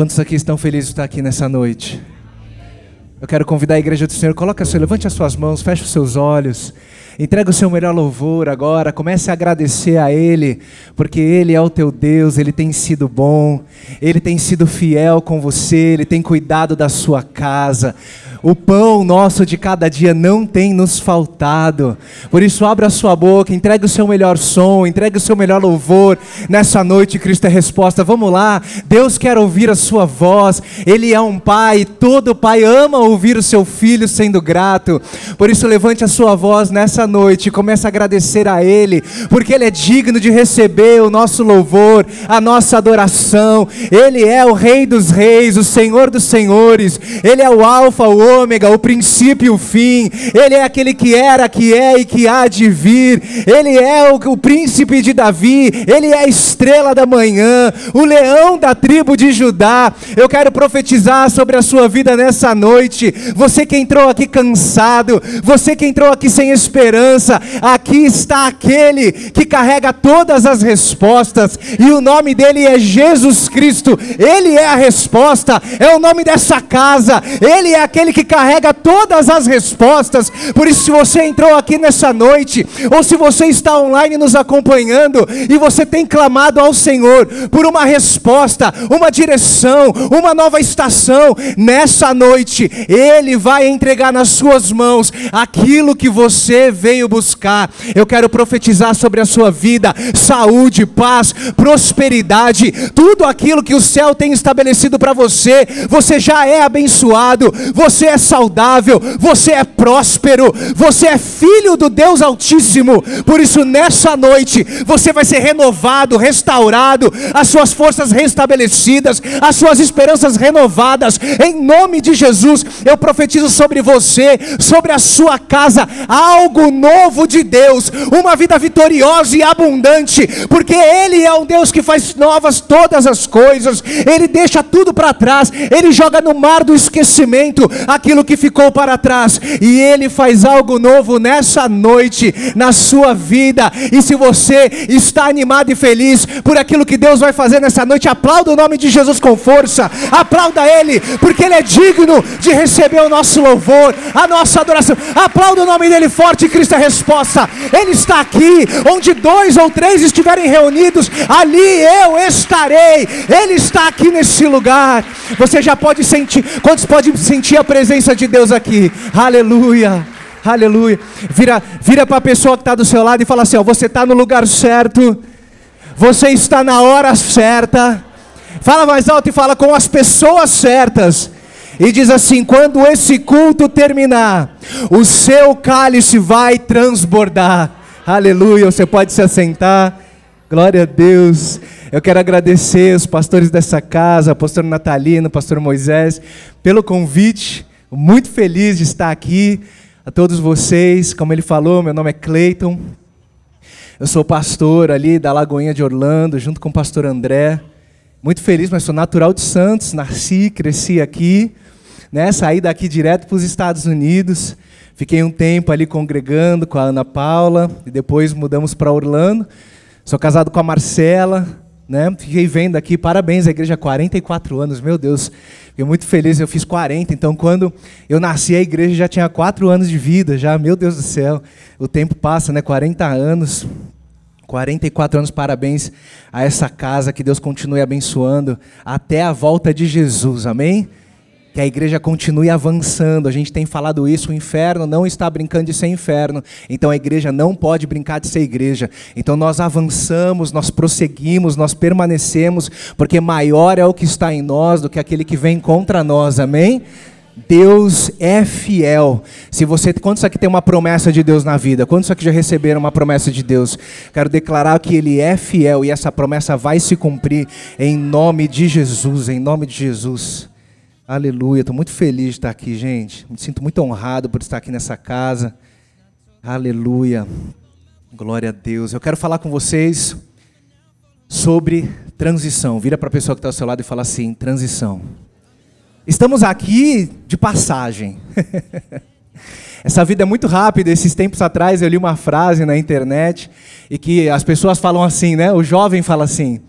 Quantos aqui estão felizes de estar aqui nessa noite? Eu quero convidar a igreja do Senhor, coloque a sua, levante as suas mãos, feche os seus olhos. Entrega o seu melhor louvor agora, comece a agradecer a Ele, porque Ele é o teu Deus, Ele tem sido bom, Ele tem sido fiel com você, Ele tem cuidado da sua casa. O pão nosso de cada dia não tem nos faltado. Por isso, abra a sua boca, entregue o seu melhor som, entregue o seu melhor louvor. Nessa noite, Cristo é resposta. Vamos lá. Deus quer ouvir a sua voz. Ele é um pai. Todo pai ama ouvir o seu filho sendo grato. Por isso, levante a sua voz nessa noite e comece a agradecer a Ele, porque Ele é digno de receber o nosso louvor, a nossa adoração. Ele é o Rei dos Reis, o Senhor dos Senhores. Ele é o Alfa, o ômega, o princípio e o fim. Ele é aquele que era, que é e que há de vir. Ele é o, o príncipe de Davi. Ele é a estrela da manhã, o leão da tribo de Judá. Eu quero profetizar sobre a sua vida nessa noite. Você que entrou aqui cansado, você que entrou aqui sem esperança, aqui está aquele que carrega todas as respostas, e o nome dele é Jesus Cristo. Ele é a resposta, é o nome dessa casa. Ele é aquele que que carrega todas as respostas. Por isso, se você entrou aqui nessa noite, ou se você está online nos acompanhando e você tem clamado ao Senhor por uma resposta, uma direção, uma nova estação, nessa noite, Ele vai entregar nas suas mãos aquilo que você veio buscar. Eu quero profetizar sobre a sua vida saúde, paz, prosperidade, tudo aquilo que o céu tem estabelecido para você. Você já é abençoado, você é saudável, você é próspero, você é filho do Deus Altíssimo. Por isso, nessa noite, você vai ser renovado, restaurado, as suas forças restabelecidas, as suas esperanças renovadas. Em nome de Jesus, eu profetizo sobre você, sobre a sua casa, algo novo de Deus, uma vida vitoriosa e abundante, porque Ele é um Deus que faz novas todas as coisas, Ele deixa tudo para trás, Ele joga no mar do esquecimento aquilo que ficou para trás, e Ele faz algo novo nessa noite, na sua vida. E se você está animado e feliz por aquilo que Deus vai fazer nessa noite, aplauda o nome de Jesus com força, aplauda Ele, porque Ele é digno de receber o nosso louvor, a nossa adoração. Aplauda o nome dele forte, Cristo é resposta. Ele está aqui, onde dois ou três estiverem reunidos, ali eu estarei. Ele está aqui nesse lugar. Você já pode sentir, quantos podem sentir a presença? Presença de Deus aqui. Aleluia. Aleluia. Vira, vira para a pessoa que está do seu lado e fala assim: ó, você está no lugar certo, você está na hora certa. Fala mais alto e fala com as pessoas certas. E diz assim: quando esse culto terminar, o seu cálice vai transbordar. Aleluia. Você pode se assentar. Glória a Deus. Eu quero agradecer os pastores dessa casa, pastor Natalino, pastor Moisés, pelo convite muito feliz de estar aqui. A todos vocês, como ele falou, meu nome é Cleiton. Eu sou pastor ali da Lagoinha de Orlando, junto com o pastor André. Muito feliz, mas sou natural de Santos, nasci, cresci aqui, né? Saí daqui direto para os Estados Unidos. Fiquei um tempo ali congregando com a Ana Paula e depois mudamos para Orlando. Sou casado com a Marcela, né? Fiquei vendo aqui, parabéns à igreja, 44 anos, meu Deus, fiquei muito feliz, eu fiz 40, então quando eu nasci a igreja já tinha 4 anos de vida, já, meu Deus do céu, o tempo passa, né? 40 anos, 44 anos, parabéns a essa casa, que Deus continue abençoando até a volta de Jesus, amém? Que a igreja continue avançando. A gente tem falado isso, o inferno não está brincando de ser inferno. Então a igreja não pode brincar de ser igreja. Então nós avançamos, nós prosseguimos, nós permanecemos, porque maior é o que está em nós do que aquele que vem contra nós. Amém? Deus é fiel. Se você, quantos aqui tem uma promessa de Deus na vida? Quantos aqui já receberam uma promessa de Deus? Quero declarar que Ele é fiel e essa promessa vai se cumprir em nome de Jesus, em nome de Jesus. Aleluia, estou muito feliz de estar aqui, gente. Me sinto muito honrado por estar aqui nessa casa. Aleluia, glória a Deus. Eu quero falar com vocês sobre transição. Vira para a pessoa que está ao seu lado e fala assim: transição. Estamos aqui de passagem. Essa vida é muito rápida. Esses tempos atrás eu li uma frase na internet e que as pessoas falam assim, né? O jovem fala assim: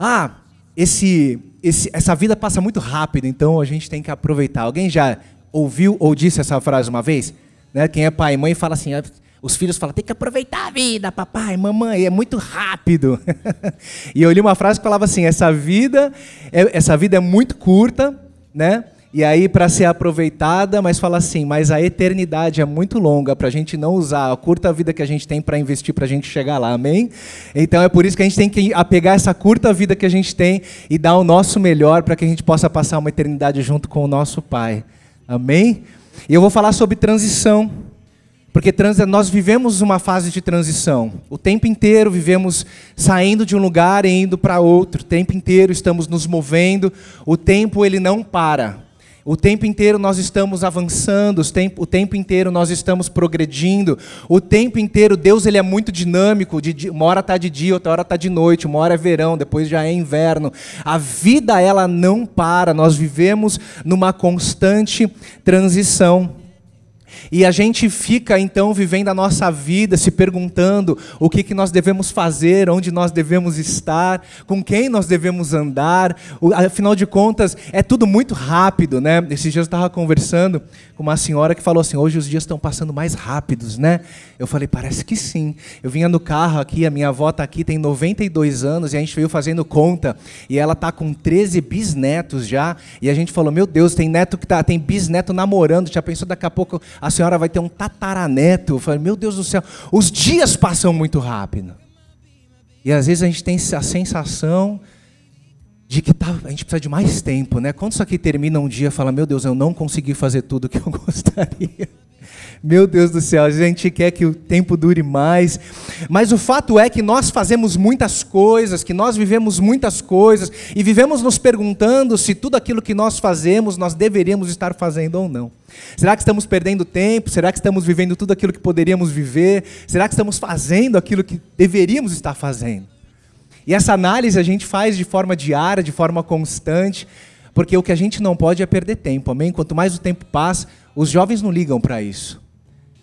Ah, esse esse, essa vida passa muito rápido, então a gente tem que aproveitar. Alguém já ouviu ou disse essa frase uma vez? Né? Quem é pai e mãe fala assim, ah, os filhos falam, tem que aproveitar a vida, papai, mamãe, é muito rápido. e eu li uma frase que falava assim, essa vida, é, essa vida é muito curta, né? E aí, para ser aproveitada, mas fala assim, mas a eternidade é muito longa para a gente não usar a curta vida que a gente tem para investir para a gente chegar lá, amém? Então é por isso que a gente tem que apegar essa curta vida que a gente tem e dar o nosso melhor para que a gente possa passar uma eternidade junto com o nosso Pai, amém? E eu vou falar sobre transição, porque nós vivemos uma fase de transição. O tempo inteiro vivemos saindo de um lugar e indo para outro. O tempo inteiro estamos nos movendo. O tempo ele não para. O tempo inteiro nós estamos avançando, o tempo, inteiro nós estamos progredindo, o tempo inteiro Deus ele é muito dinâmico, de, uma hora está de dia, outra hora está de noite, uma hora é verão, depois já é inverno. A vida ela não para, nós vivemos numa constante transição. E a gente fica então vivendo a nossa vida, se perguntando o que, que nós devemos fazer, onde nós devemos estar, com quem nós devemos andar. Afinal de contas, é tudo muito rápido, né? Esses dias eu estava conversando com uma senhora que falou assim: hoje os dias estão passando mais rápidos, né? Eu falei: parece que sim. Eu vinha no carro aqui, a minha avó está aqui, tem 92 anos, e a gente veio fazendo conta, e ela está com 13 bisnetos já, e a gente falou: meu Deus, tem neto que tá, tem bisneto namorando, já pensou daqui a pouco a senhora vai ter um tataraneto? Eu falei: meu Deus do céu, os dias passam muito rápido. E às vezes a gente tem a sensação de que tá, a gente precisa de mais tempo, né? Quando isso aqui termina um dia, fala, meu Deus, eu não consegui fazer tudo o que eu gostaria. Meu Deus do céu, a gente quer que o tempo dure mais. Mas o fato é que nós fazemos muitas coisas, que nós vivemos muitas coisas, e vivemos nos perguntando se tudo aquilo que nós fazemos, nós deveríamos estar fazendo ou não. Será que estamos perdendo tempo? Será que estamos vivendo tudo aquilo que poderíamos viver? Será que estamos fazendo aquilo que deveríamos estar fazendo? E essa análise a gente faz de forma diária, de forma constante, porque o que a gente não pode é perder tempo, amém? Quanto mais o tempo passa, os jovens não ligam para isso.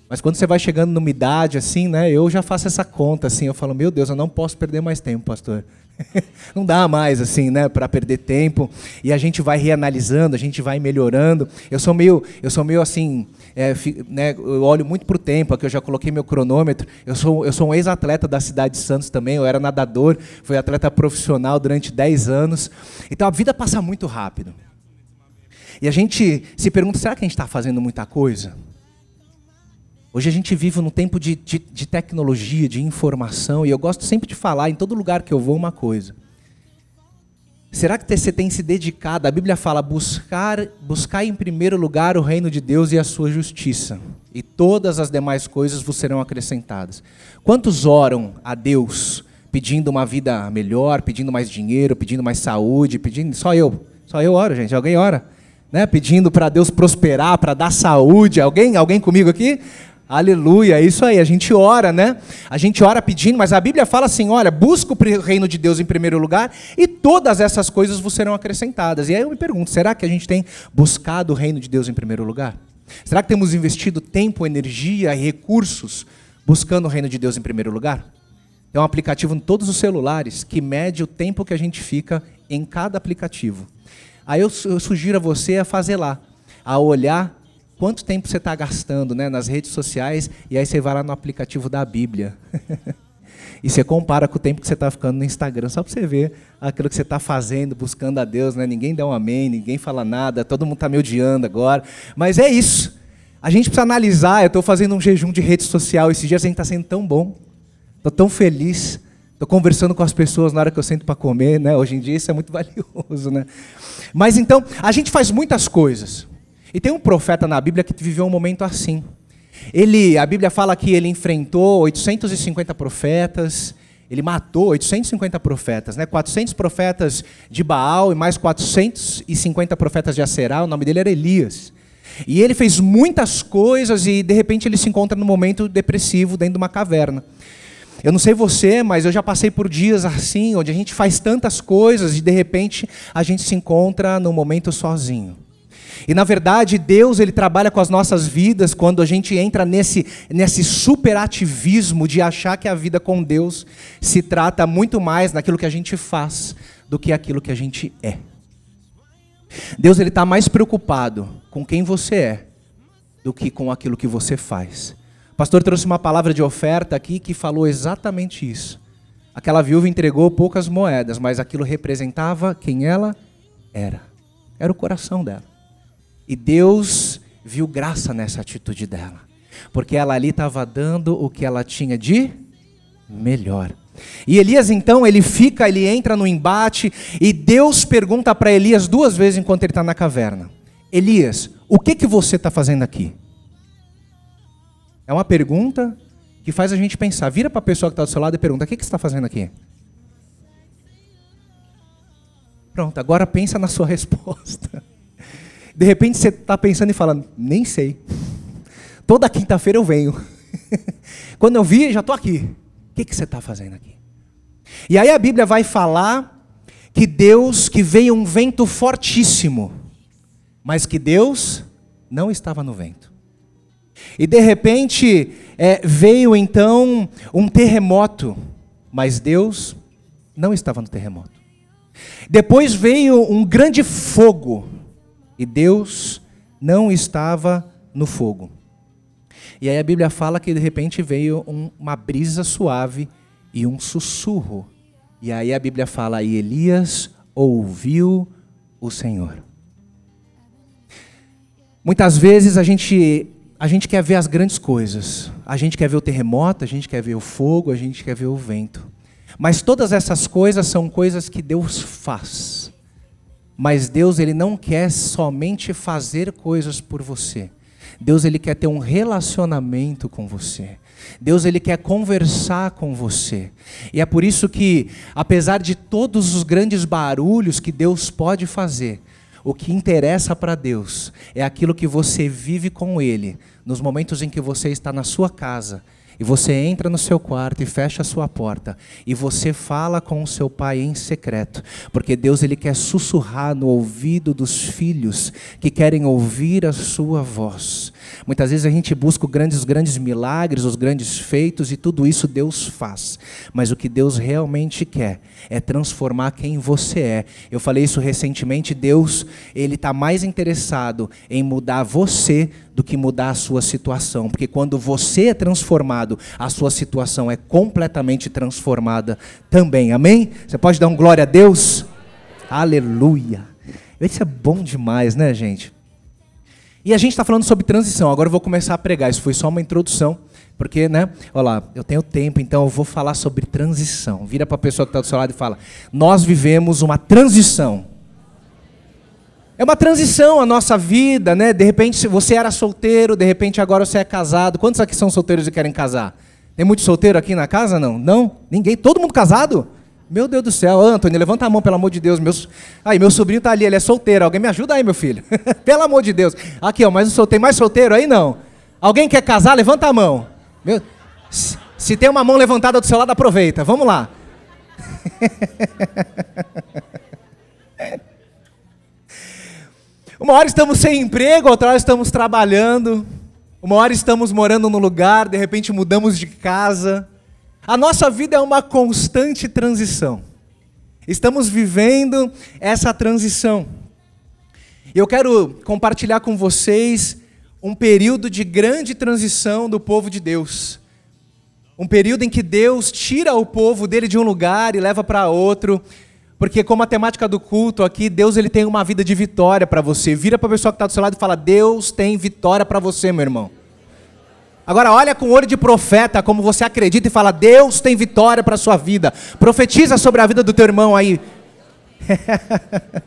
Mas quando você vai chegando numa idade assim, né, eu já faço essa conta assim, eu falo, meu Deus, eu não posso perder mais tempo, pastor. não dá mais assim, né, para perder tempo. E a gente vai reanalisando, a gente vai melhorando. Eu sou meio, eu sou meio assim, é, né, eu olho muito para o tempo, aqui eu já coloquei meu cronômetro. Eu sou, eu sou um ex-atleta da cidade de Santos também, eu era nadador, fui atleta profissional durante 10 anos. Então a vida passa muito rápido. E a gente se pergunta: será que a gente está fazendo muita coisa? Hoje a gente vive num tempo de, de, de, tecnologia, de informação, e eu gosto sempre de falar em todo lugar que eu vou uma coisa. Será que você tem se dedicado? A Bíblia fala: buscar, buscar em primeiro lugar o reino de Deus e a sua justiça, e todas as demais coisas vos serão acrescentadas. Quantos oram a Deus pedindo uma vida melhor, pedindo mais dinheiro, pedindo mais saúde, pedindo. Só eu. Só eu oro, gente. Alguém ora? Né? Pedindo para Deus prosperar, para dar saúde. Alguém? Alguém comigo aqui? Aleluia, é isso aí. A gente ora, né? A gente ora pedindo, mas a Bíblia fala assim: olha, busca o reino de Deus em primeiro lugar e todas essas coisas vos serão acrescentadas. E aí eu me pergunto: será que a gente tem buscado o reino de Deus em primeiro lugar? Será que temos investido tempo, energia e recursos buscando o reino de Deus em primeiro lugar? Tem um aplicativo em todos os celulares que mede o tempo que a gente fica em cada aplicativo. Aí eu, sugiro a você a fazer lá, a olhar quanto tempo você está gastando né, nas redes sociais e aí você vai lá no aplicativo da Bíblia. e você compara com o tempo que você está ficando no Instagram, só para você ver aquilo que você está fazendo, buscando a Deus. Né? Ninguém dá um amém, ninguém fala nada, todo mundo está me odiando agora. Mas é isso. A gente precisa analisar. Eu estou fazendo um jejum de rede social. Esses dias a gente está sendo tão bom. Estou tão feliz. Estou conversando com as pessoas na hora que eu sento para comer. Né? Hoje em dia isso é muito valioso. Né? Mas então, a gente faz muitas coisas. E tem um profeta na Bíblia que viveu um momento assim. Ele, a Bíblia fala que ele enfrentou 850 profetas, ele matou 850 profetas, né? 400 profetas de Baal e mais 450 profetas de Aserá, o nome dele era Elias. E ele fez muitas coisas e de repente ele se encontra num momento depressivo dentro de uma caverna. Eu não sei você, mas eu já passei por dias assim, onde a gente faz tantas coisas e de repente a gente se encontra num momento sozinho. E na verdade, Deus ele trabalha com as nossas vidas quando a gente entra nesse nesse superativismo de achar que a vida com Deus se trata muito mais daquilo que a gente faz do que aquilo que a gente é. Deus ele está mais preocupado com quem você é do que com aquilo que você faz. Pastor trouxe uma palavra de oferta aqui que falou exatamente isso. Aquela viúva entregou poucas moedas, mas aquilo representava quem ela era. Era o coração dela. E Deus viu graça nessa atitude dela, porque ela ali estava dando o que ela tinha de melhor. E Elias então, ele fica, ele entra no embate, e Deus pergunta para Elias duas vezes enquanto ele está na caverna: Elias, o que, que você está fazendo aqui? É uma pergunta que faz a gente pensar. Vira para a pessoa que está do seu lado e pergunta: o que, que você está fazendo aqui? Pronto, agora pensa na sua resposta. De repente você está pensando e falando: nem sei. Toda quinta-feira eu venho. Quando eu vi, já estou aqui. O que, que você está fazendo aqui? E aí a Bíblia vai falar que Deus, que veio um vento fortíssimo, mas que Deus não estava no vento. E de repente é, veio então um terremoto, mas Deus não estava no terremoto. Depois veio um grande fogo, e Deus não estava no fogo. E aí a Bíblia fala que de repente veio um, uma brisa suave e um sussurro. E aí a Bíblia fala: e Elias ouviu o Senhor. Muitas vezes a gente a gente quer ver as grandes coisas. A gente quer ver o terremoto, a gente quer ver o fogo, a gente quer ver o vento. Mas todas essas coisas são coisas que Deus faz. Mas Deus ele não quer somente fazer coisas por você. Deus ele quer ter um relacionamento com você. Deus ele quer conversar com você. E é por isso que, apesar de todos os grandes barulhos que Deus pode fazer, o que interessa para Deus é aquilo que você vive com Ele, nos momentos em que você está na sua casa e você entra no seu quarto e fecha a sua porta e você fala com o seu pai em secreto, porque Deus ele quer sussurrar no ouvido dos filhos que querem ouvir a sua voz. Muitas vezes a gente busca grandes, os grandes milagres, os grandes feitos e tudo isso Deus faz. Mas o que Deus realmente quer é transformar quem você é. Eu falei isso recentemente. Deus ele está mais interessado em mudar você do que mudar a sua situação, porque quando você é transformado, a sua situação é completamente transformada também. Amém? Você pode dar um glória a Deus? Aleluia. Isso é bom demais, né, gente? E a gente está falando sobre transição. Agora eu vou começar a pregar. Isso foi só uma introdução, porque, né? Olha lá, eu tenho tempo, então eu vou falar sobre transição. Vira para a pessoa que está do seu lado e fala: Nós vivemos uma transição. É uma transição a nossa vida, né? De repente você era solteiro, de repente agora você é casado. Quantos aqui são solteiros e querem casar? Tem muito solteiro aqui na casa? Não? Não? Ninguém? Todo mundo casado? Meu Deus do céu, Antônio, levanta a mão, pelo amor de Deus. Meus... Aí, meu sobrinho está ali, ele é solteiro. Alguém me ajuda aí, meu filho? pelo amor de Deus. Aqui, ó, mas tem mais solteiro aí? Não. Alguém quer casar? Levanta a mão. Meu... Se tem uma mão levantada do seu lado, aproveita. Vamos lá. Uma hora estamos sem emprego, outra hora estamos trabalhando. Uma hora estamos morando no lugar, de repente mudamos de casa. A nossa vida é uma constante transição. Estamos vivendo essa transição. Eu quero compartilhar com vocês um período de grande transição do povo de Deus. Um período em que Deus tira o povo dele de um lugar e leva para outro. Porque como a temática do culto aqui, Deus ele tem uma vida de vitória para você. Vira para a pessoa que está do seu lado e fala: Deus tem vitória para você, meu irmão. Agora olha com o olho de profeta como você acredita e fala: Deus tem vitória para a sua vida. Profetiza sobre a vida do teu irmão aí.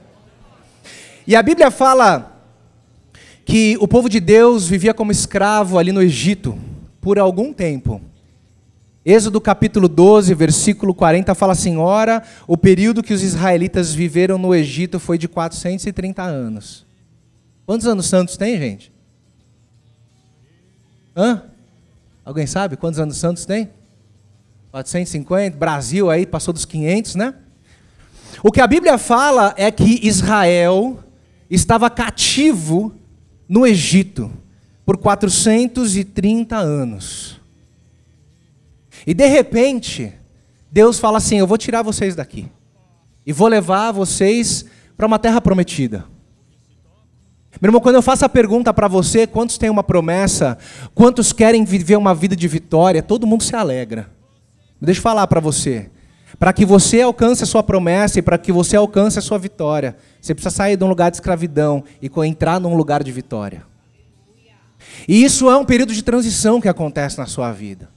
e a Bíblia fala que o povo de Deus vivia como escravo ali no Egito por algum tempo. Êxodo capítulo 12, versículo 40 fala assim: Ora, o período que os israelitas viveram no Egito foi de 430 anos. Quantos anos santos tem, gente? Hã? Alguém sabe quantos anos santos tem? 450, Brasil aí passou dos 500, né? O que a Bíblia fala é que Israel estava cativo no Egito por 430 anos. E de repente, Deus fala assim: Eu vou tirar vocês daqui. E vou levar vocês para uma terra prometida. Meu irmão, quando eu faço a pergunta para você, quantos têm uma promessa, quantos querem viver uma vida de vitória, todo mundo se alegra. Deixa eu falar para você. Para que você alcance a sua promessa e para que você alcance a sua vitória, você precisa sair de um lugar de escravidão e entrar num lugar de vitória. E isso é um período de transição que acontece na sua vida.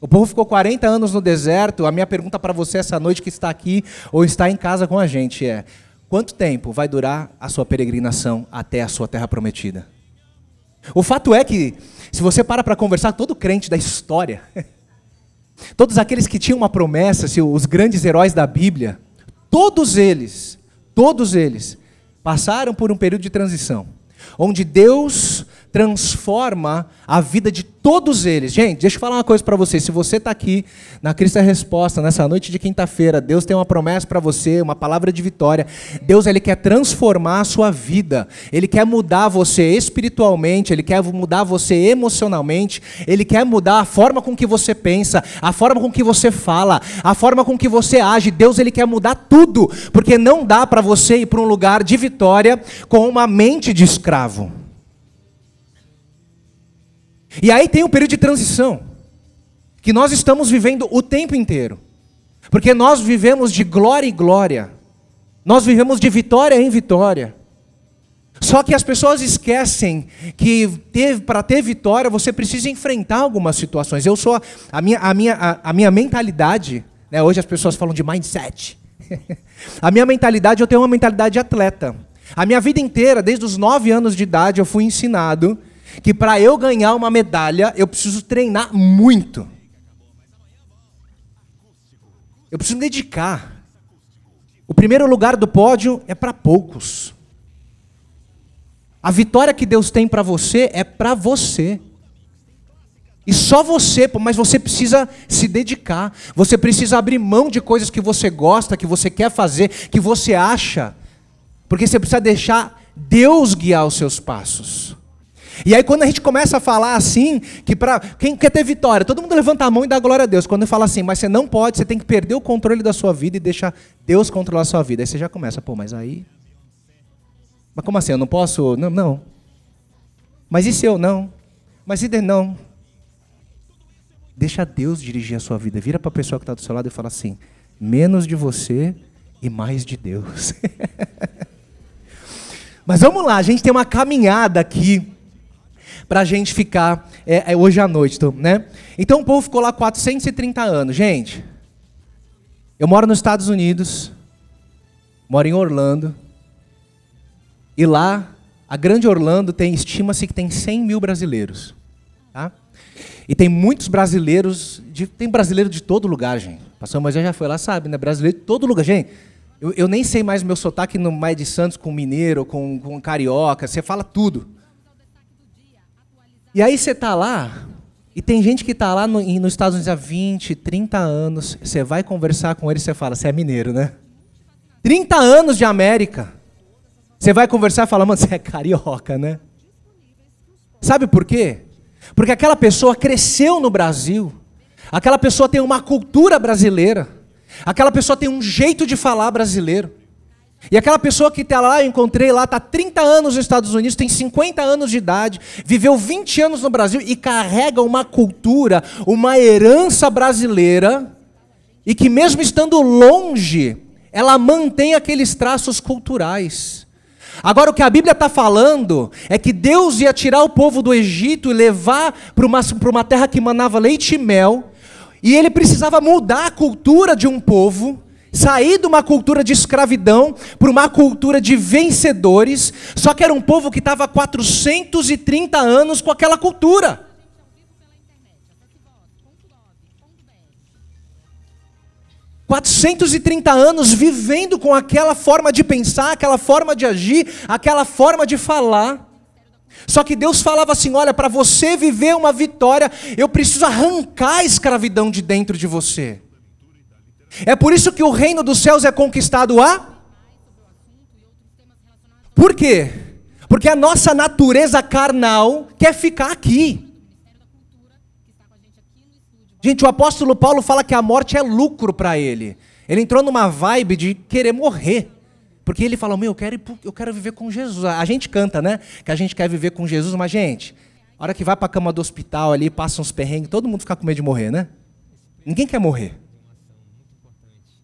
O povo ficou 40 anos no deserto. A minha pergunta para você essa noite que está aqui ou está em casa com a gente é: quanto tempo vai durar a sua peregrinação até a sua terra prometida? O fato é que, se você para para conversar, todo crente da história, todos aqueles que tinham uma promessa, os grandes heróis da Bíblia, todos eles, todos eles, passaram por um período de transição, onde Deus transforma a vida de todos eles. Gente, deixa eu falar uma coisa para você. Se você está aqui na Cristo é Resposta, nessa noite de quinta-feira, Deus tem uma promessa para você, uma palavra de vitória. Deus ele quer transformar a sua vida. Ele quer mudar você espiritualmente, ele quer mudar você emocionalmente, ele quer mudar a forma com que você pensa, a forma com que você fala, a forma com que você age. Deus ele quer mudar tudo, porque não dá para você ir para um lugar de vitória com uma mente de escravo. E aí tem um período de transição, que nós estamos vivendo o tempo inteiro. Porque nós vivemos de glória em glória, nós vivemos de vitória em vitória. Só que as pessoas esquecem que para ter vitória você precisa enfrentar algumas situações. Eu sou a minha, a minha, a, a minha mentalidade, né, hoje as pessoas falam de mindset. a minha mentalidade, eu tenho uma mentalidade de atleta. A minha vida inteira, desde os nove anos de idade, eu fui ensinado que para eu ganhar uma medalha, eu preciso treinar muito. Eu preciso me dedicar. O primeiro lugar do pódio é para poucos. A vitória que Deus tem para você é para você. E só você, mas você precisa se dedicar. Você precisa abrir mão de coisas que você gosta, que você quer fazer, que você acha. Porque você precisa deixar Deus guiar os seus passos. E aí quando a gente começa a falar assim, que para quem quer ter vitória, todo mundo levanta a mão e dá glória a Deus. Quando fala assim, mas você não pode, você tem que perder o controle da sua vida e deixar Deus controlar a sua vida. Aí você já começa, pô, mas aí Mas como assim? Eu não posso? Não, não. Mas e se eu não? Mas e de não? Deixa Deus dirigir a sua vida. Vira para a pessoa que está do seu lado e fala assim: menos de você e mais de Deus. Mas vamos lá, a gente tem uma caminhada aqui para a gente ficar é, é, hoje à noite, então, né? Então o povo ficou lá 430 anos. Gente, eu moro nos Estados Unidos, moro em Orlando, e lá, a grande Orlando tem, estima-se que tem 100 mil brasileiros, tá? E tem muitos brasileiros, de, tem brasileiro de todo lugar, gente. Pastor Moisés já foi lá, sabe, né? Brasileiro de todo lugar. Gente, eu, eu nem sei mais meu sotaque no Maia de Santos com mineiro, com, com carioca, você fala tudo. E aí você está lá, e tem gente que está lá no, nos Estados Unidos há 20, 30 anos, você vai conversar com ele e você fala, você é mineiro, né? 30 anos de América. Você vai conversar e fala, mano, você é carioca, né? Sabe por quê? Porque aquela pessoa cresceu no Brasil, aquela pessoa tem uma cultura brasileira, aquela pessoa tem um jeito de falar brasileiro. E aquela pessoa que está lá, eu encontrei lá, está 30 anos nos Estados Unidos, tem 50 anos de idade, viveu 20 anos no Brasil e carrega uma cultura, uma herança brasileira, e que mesmo estando longe, ela mantém aqueles traços culturais. Agora, o que a Bíblia está falando é que Deus ia tirar o povo do Egito e levar para uma, uma terra que manava leite e mel, e ele precisava mudar a cultura de um povo sair de uma cultura de escravidão para uma cultura de vencedores, só que era um povo que estava 430 anos com aquela cultura. Quatrocentos e trinta anos vivendo com aquela forma de pensar, aquela forma de agir, aquela forma de falar. Só que Deus falava assim: olha, para você viver uma vitória, eu preciso arrancar a escravidão de dentro de você. É por isso que o reino dos céus é conquistado a. Por quê? Porque a nossa natureza carnal quer ficar aqui. Gente, o apóstolo Paulo fala que a morte é lucro para ele. Ele entrou numa vibe de querer morrer. Porque ele fala, meu, eu quero, eu quero viver com Jesus. A gente canta, né? Que a gente quer viver com Jesus, mas, gente, a hora que vai para a cama do hospital ali, passa uns perrengues, todo mundo fica com medo de morrer, né? Ninguém quer morrer.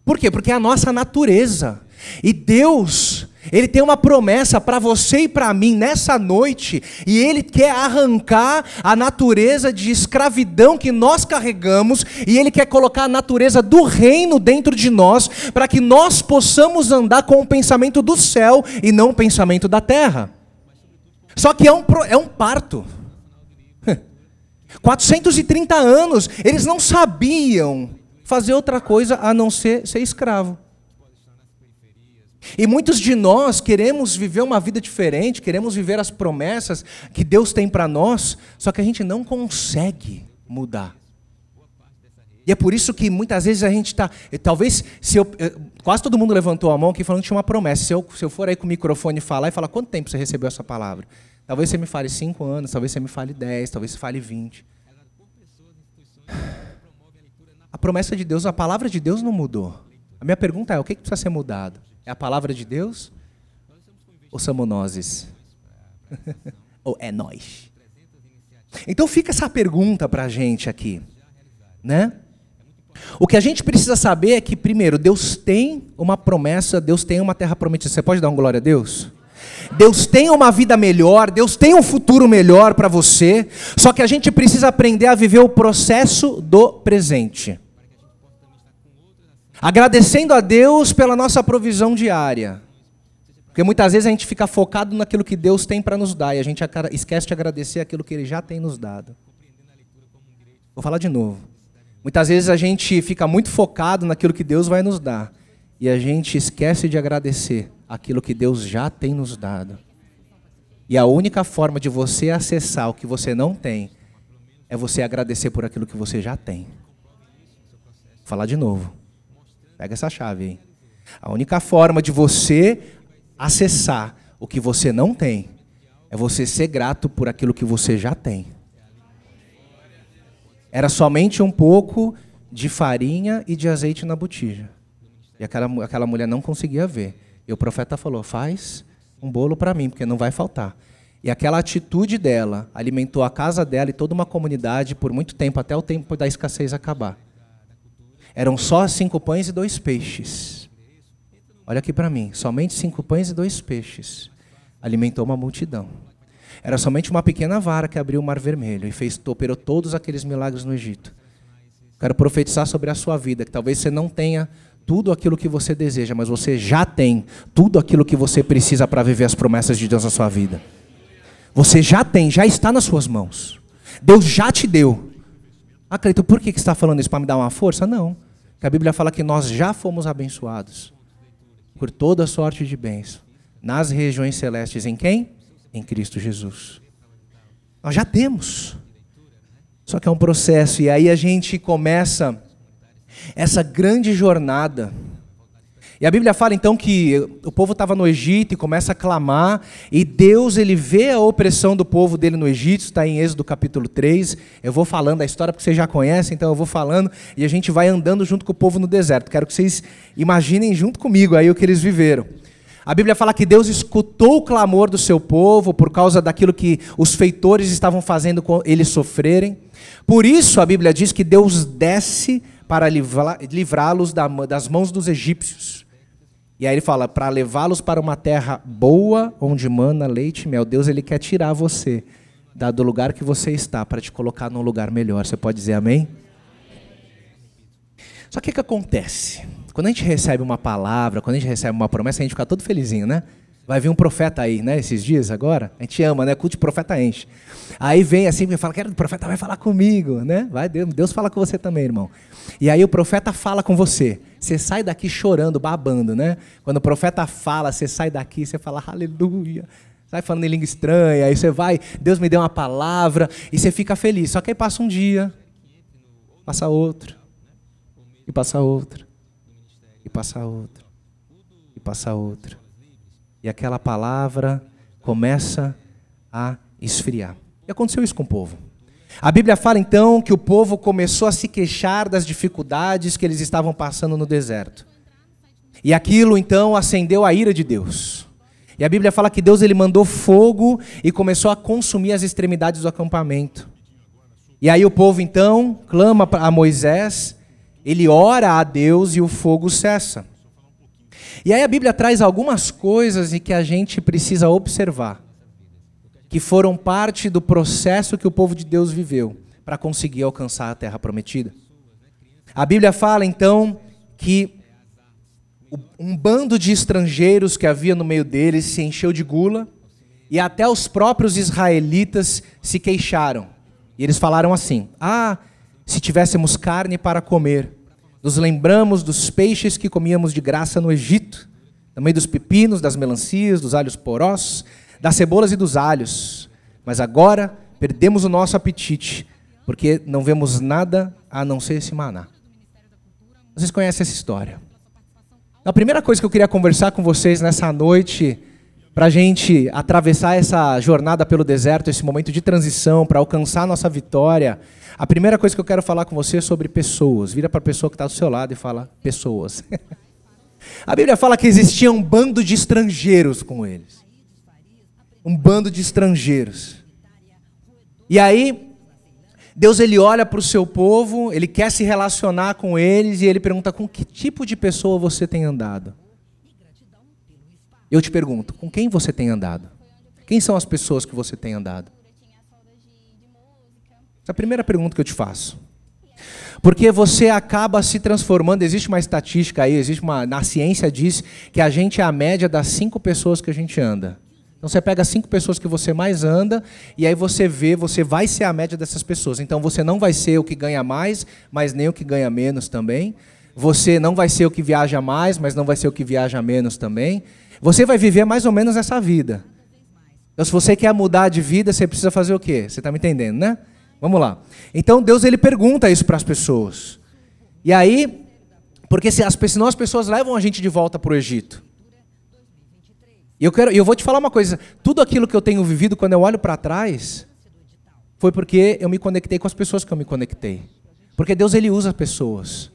Por quê? Porque é a nossa natureza. E Deus, Ele tem uma promessa para você e para mim nessa noite, e Ele quer arrancar a natureza de escravidão que nós carregamos, e Ele quer colocar a natureza do reino dentro de nós, para que nós possamos andar com o pensamento do céu e não o pensamento da terra. Só que é um, é um parto. 430 anos, eles não sabiam fazer outra coisa a não ser ser escravo. E muitos de nós queremos viver uma vida diferente, queremos viver as promessas que Deus tem para nós, só que a gente não consegue mudar. E é por isso que muitas vezes a gente está. Talvez, se eu, quase todo mundo levantou a mão aqui falando que tinha uma promessa. Se eu, se eu for aí com o microfone falar e falar quanto tempo você recebeu essa palavra? Talvez você me fale cinco anos, talvez você me fale dez, talvez você fale vinte. A promessa de Deus, a palavra de Deus não mudou. A minha pergunta é: o que precisa ser mudado? É a palavra de Deus? Ou somos nós? Ou é nós? Então fica essa pergunta para a gente aqui, né? O que a gente precisa saber é que, primeiro, Deus tem uma promessa, Deus tem uma terra prometida. Você pode dar um glória a Deus? Deus tem uma vida melhor, Deus tem um futuro melhor para você, só que a gente precisa aprender a viver o processo do presente. Agradecendo a Deus pela nossa provisão diária. Porque muitas vezes a gente fica focado naquilo que Deus tem para nos dar e a gente esquece de agradecer aquilo que Ele já tem nos dado. Vou falar de novo. Muitas vezes a gente fica muito focado naquilo que Deus vai nos dar e a gente esquece de agradecer aquilo que Deus já tem nos dado. E a única forma de você acessar o que você não tem é você agradecer por aquilo que você já tem. Vou falar de novo. Pega essa chave aí. A única forma de você acessar o que você não tem é você ser grato por aquilo que você já tem. Era somente um pouco de farinha e de azeite na botija. E aquela, aquela mulher não conseguia ver. E o profeta falou: faz um bolo para mim, porque não vai faltar. E aquela atitude dela alimentou a casa dela e toda uma comunidade por muito tempo, até o tempo da escassez acabar. Eram só cinco pães e dois peixes. Olha aqui para mim, somente cinco pães e dois peixes alimentou uma multidão. Era somente uma pequena vara que abriu o mar vermelho e fez operou todos aqueles milagres no Egito. Quero profetizar sobre a sua vida, que talvez você não tenha tudo aquilo que você deseja, mas você já tem tudo aquilo que você precisa para viver as promessas de Deus na sua vida. Você já tem, já está nas suas mãos. Deus já te deu. Cleiton, por que você está falando isso? Para me dar uma força? Não. Porque a Bíblia fala que nós já fomos abençoados por toda sorte de bens nas regiões celestes. Em quem? Em Cristo Jesus. Nós já temos. Só que é um processo. E aí a gente começa essa grande jornada. E a Bíblia fala então que o povo estava no Egito e começa a clamar, e Deus ele vê a opressão do povo dele no Egito, está em Êxodo capítulo 3. Eu vou falando a história porque vocês já conhecem, então eu vou falando e a gente vai andando junto com o povo no deserto. Quero que vocês imaginem junto comigo aí o que eles viveram. A Bíblia fala que Deus escutou o clamor do seu povo por causa daquilo que os feitores estavam fazendo com eles sofrerem. Por isso a Bíblia diz que Deus desce para livrá-los das mãos dos egípcios. E aí ele fala, para levá-los para uma terra boa, onde mana leite e mel. Deus ele quer tirar você do lugar que você está para te colocar num lugar melhor. Você pode dizer amém? Só que o que acontece? Quando a gente recebe uma palavra, quando a gente recebe uma promessa, a gente fica todo felizinho, né? Vai vir um profeta aí, né? Esses dias agora. A gente ama, né? Culto de profeta enche. Aí vem assim e fala: Quero o profeta vai falar comigo, né? Vai, Deus, Deus fala com você também, irmão. E aí o profeta fala com você. Você sai daqui chorando, babando, né? Quando o profeta fala, você sai daqui, você fala aleluia. Sai falando em língua estranha, aí você vai, Deus me deu uma palavra, e você fica feliz. Só que aí passa um dia, passa outro, e passa outro, e passa outro, e passa outro e aquela palavra começa a esfriar. E aconteceu isso com o povo. A Bíblia fala então que o povo começou a se queixar das dificuldades que eles estavam passando no deserto. E aquilo então acendeu a ira de Deus. E a Bíblia fala que Deus ele mandou fogo e começou a consumir as extremidades do acampamento. E aí o povo então clama a Moisés, ele ora a Deus e o fogo cessa. E aí a Bíblia traz algumas coisas e que a gente precisa observar, que foram parte do processo que o povo de Deus viveu para conseguir alcançar a terra prometida. A Bíblia fala então que um bando de estrangeiros que havia no meio deles se encheu de gula e até os próprios israelitas se queixaram. E eles falaram assim: Ah, se tivéssemos carne para comer, nos lembramos dos peixes que comíamos de graça no Egito, também dos pepinos, das melancias, dos alhos porós, das cebolas e dos alhos. Mas agora perdemos o nosso apetite, porque não vemos nada a não ser esse maná. Vocês conhecem essa história? A primeira coisa que eu queria conversar com vocês nessa noite, para a gente atravessar essa jornada pelo deserto, esse momento de transição, para alcançar a nossa vitória, a primeira coisa que eu quero falar com você é sobre pessoas. Vira para a pessoa que está do seu lado e fala: pessoas. a Bíblia fala que existia um bando de estrangeiros com eles. Um bando de estrangeiros. E aí, Deus ele olha para o seu povo, ele quer se relacionar com eles e ele pergunta com que tipo de pessoa você tem andado. Eu te pergunto, com quem você tem andado? Quem são as pessoas que você tem andado? Essa é a primeira pergunta que eu te faço. Porque você acaba se transformando, existe uma estatística aí, existe uma. Na ciência diz que a gente é a média das cinco pessoas que a gente anda. Então você pega cinco pessoas que você mais anda e aí você vê, você vai ser a média dessas pessoas. Então você não vai ser o que ganha mais, mas nem o que ganha menos também. Você não vai ser o que viaja mais, mas não vai ser o que viaja menos também. Você vai viver mais ou menos essa vida. Então se você quer mudar de vida, você precisa fazer o quê? Você está me entendendo, né? Vamos lá. Então Deus ele pergunta isso para as pessoas. E aí, porque se as, senão as pessoas levam a gente de volta para o Egito. E eu, quero, eu vou te falar uma coisa: tudo aquilo que eu tenho vivido, quando eu olho para trás, foi porque eu me conectei com as pessoas que eu me conectei. Porque Deus ele usa pessoas.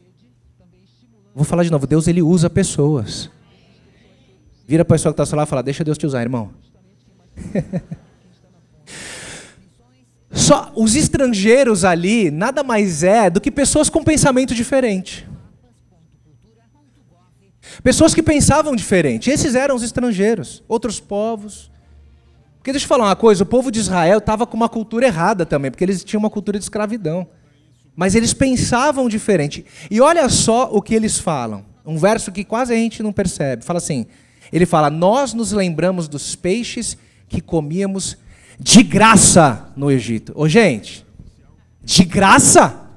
Vou falar de novo: Deus ele usa pessoas. Vira a pessoa que está lado e fala: Deixa Deus te usar, irmão. Só os estrangeiros ali nada mais é do que pessoas com pensamento diferente. Pessoas que pensavam diferente. Esses eram os estrangeiros, outros povos. Porque deixa eu falar uma coisa: o povo de Israel estava com uma cultura errada também, porque eles tinham uma cultura de escravidão. Mas eles pensavam diferente. E olha só o que eles falam. Um verso que quase a gente não percebe. Fala assim: ele fala, Nós nos lembramos dos peixes que comíamos de graça no Egito. Ô, gente, de graça?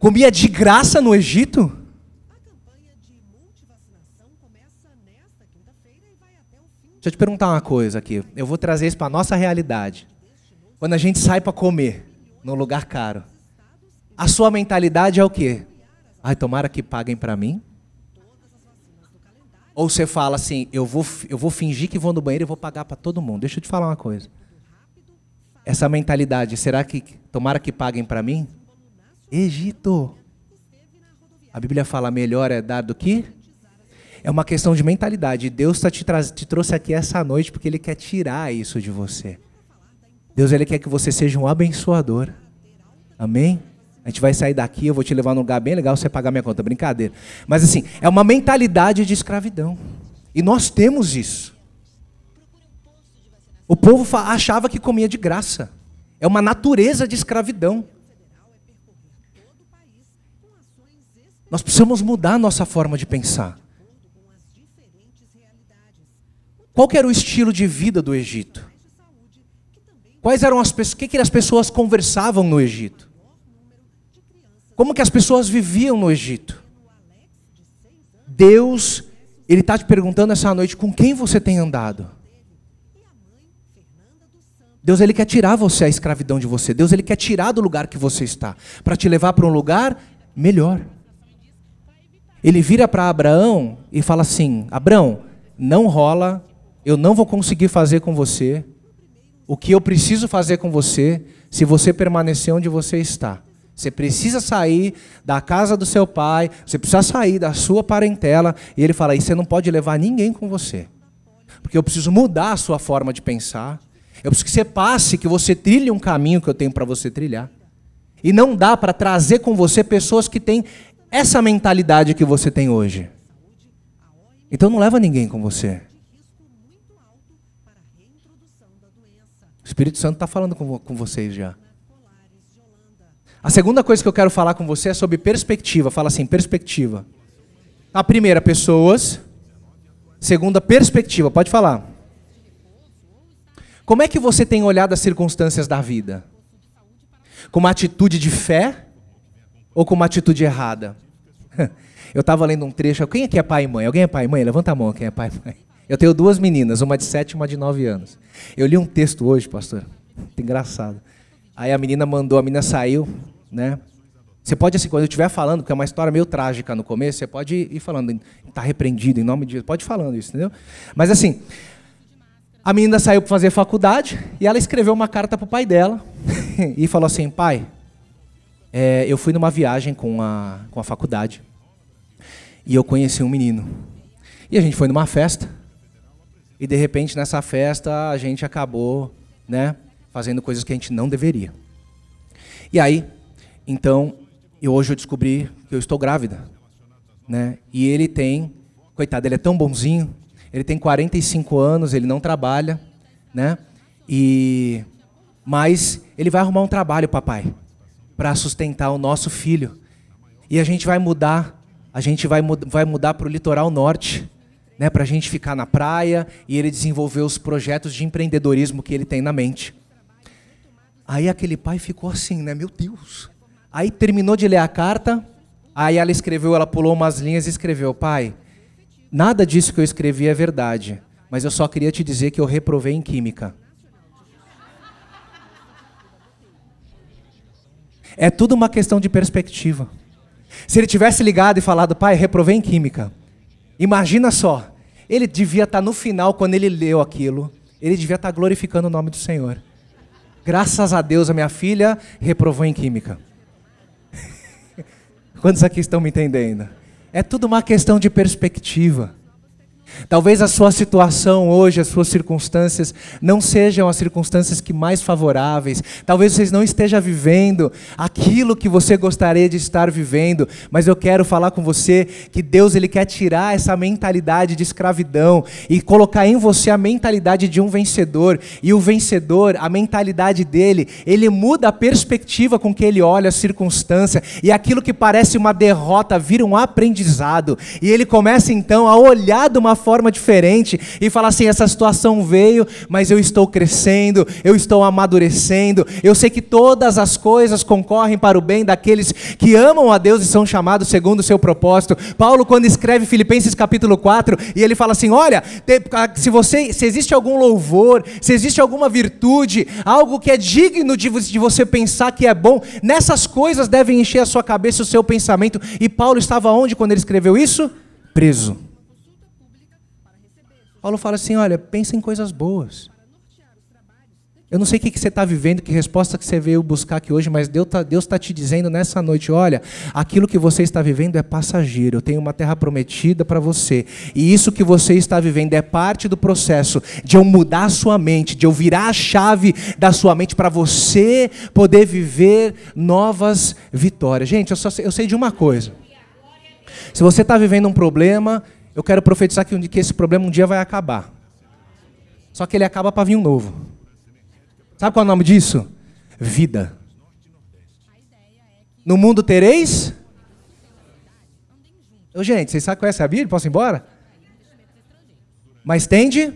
comia de graça no Egito? Deixa eu te perguntar uma coisa aqui. Eu vou trazer isso para a nossa realidade. Quando a gente sai para comer num lugar caro, a sua mentalidade é o quê? Ai, tomara que paguem para mim. Ou você fala assim, eu vou, eu vou fingir que vou no banheiro e vou pagar para todo mundo. Deixa eu te falar uma coisa. Essa mentalidade, será que tomara que paguem para mim? Egito. A Bíblia fala melhor é dar do que? É uma questão de mentalidade. Deus tá te, te trouxe aqui essa noite porque Ele quer tirar isso de você. Deus ele quer que você seja um abençoador. Amém? Gente vai sair daqui, eu vou te levar num lugar bem legal, você pagar minha conta. Brincadeira. Mas assim, é uma mentalidade de escravidão. E nós temos isso. O povo achava que comia de graça. É uma natureza de escravidão. Nós precisamos mudar a nossa forma de pensar. Qual era o estilo de vida do Egito? Quais eram as pessoas, o que, que as pessoas conversavam no Egito? Como que as pessoas viviam no Egito? Deus, Ele está te perguntando essa noite com quem você tem andado. Deus ele quer tirar você a escravidão de você. Deus ele quer tirar do lugar que você está para te levar para um lugar melhor. Ele vira para Abraão e fala assim: Abraão, não rola, eu não vou conseguir fazer com você o que eu preciso fazer com você se você permanecer onde você está. Você precisa sair da casa do seu pai, você precisa sair da sua parentela. E ele fala: e você não pode levar ninguém com você. Porque eu preciso mudar a sua forma de pensar. Eu preciso que você passe, que você trilhe um caminho que eu tenho para você trilhar. E não dá para trazer com você pessoas que têm essa mentalidade que você tem hoje. Então não leva ninguém com você. O Espírito Santo está falando com, com vocês já. A segunda coisa que eu quero falar com você é sobre perspectiva. Fala assim, perspectiva. A primeira, pessoas. Segunda, perspectiva. Pode falar. Como é que você tem olhado as circunstâncias da vida? Com uma atitude de fé ou com uma atitude errada? Eu estava lendo um trecho. Quem aqui é pai e mãe? Alguém é pai e mãe? Levanta a mão quem é pai e mãe. Eu tenho duas meninas, uma de sete e uma de nove anos. Eu li um texto hoje, pastor. Muito engraçado. Aí a menina mandou, a menina saiu, né? Você pode, assim, quando eu estiver falando, que é uma história meio trágica no começo, você pode ir falando, está repreendido em nome de Deus, pode ir falando isso, entendeu? Mas assim, a menina saiu para fazer faculdade e ela escreveu uma carta para o pai dela e falou assim: pai, é, eu fui numa viagem com a, com a faculdade e eu conheci um menino. E a gente foi numa festa e de repente nessa festa a gente acabou, né? fazendo coisas que a gente não deveria. E aí, então, e hoje eu descobri que eu estou grávida, né? E ele tem, coitado, ele é tão bonzinho, ele tem 45 anos, ele não trabalha, né? E mas ele vai arrumar um trabalho, papai, para sustentar o nosso filho. E a gente vai mudar, a gente vai, vai mudar para o litoral norte, né, para a gente ficar na praia e ele desenvolver os projetos de empreendedorismo que ele tem na mente. Aí aquele pai ficou assim, né? Meu Deus. Aí terminou de ler a carta, aí ela escreveu, ela pulou umas linhas e escreveu: Pai, nada disso que eu escrevi é verdade, mas eu só queria te dizer que eu reprovei em química. É tudo uma questão de perspectiva. Se ele tivesse ligado e falado, pai, reprovei em química. Imagina só, ele devia estar no final, quando ele leu aquilo, ele devia estar glorificando o nome do Senhor. Graças a Deus a minha filha reprovou em química. Quantos aqui estão me entendendo? É tudo uma questão de perspectiva. Talvez a sua situação hoje, as suas circunstâncias, não sejam as circunstâncias que mais favoráveis. Talvez vocês não estejam vivendo aquilo que você gostaria de estar vivendo, mas eu quero falar com você que Deus ele quer tirar essa mentalidade de escravidão e colocar em você a mentalidade de um vencedor. E o vencedor, a mentalidade dele, ele muda a perspectiva com que ele olha a circunstância e aquilo que parece uma derrota vira um aprendizado. E ele começa então a olhar de uma forma diferente e falar assim: essa situação veio, mas eu estou crescendo, eu estou amadurecendo, eu sei que todas as coisas concorrem para o bem daqueles que amam a Deus e são chamados segundo o seu propósito. Paulo, quando escreve Filipenses capítulo 4, e ele fala assim: olha, se você, se existe algum louvor, se existe alguma virtude, algo que é digno de, de você pensar que é bom, nessas coisas devem encher a sua cabeça o seu pensamento. E Paulo estava onde quando ele escreveu isso? Preso. Paulo fala assim: olha, pensa em coisas boas. Eu não sei o que você está vivendo, que resposta que você veio buscar aqui hoje, mas Deus está tá te dizendo nessa noite: olha, aquilo que você está vivendo é passageiro. Eu tenho uma terra prometida para você. E isso que você está vivendo é parte do processo de eu mudar a sua mente, de eu virar a chave da sua mente para você poder viver novas vitórias. Gente, eu, só eu sei de uma coisa. Se você está vivendo um problema, eu quero profetizar que, que esse problema um dia vai acabar. Só que ele acaba para vir um novo. Sabe qual é o nome disso? Vida. No mundo tereis. Ô, gente, vocês sabem qual é essa Bíblia? Posso ir embora? Mas tende.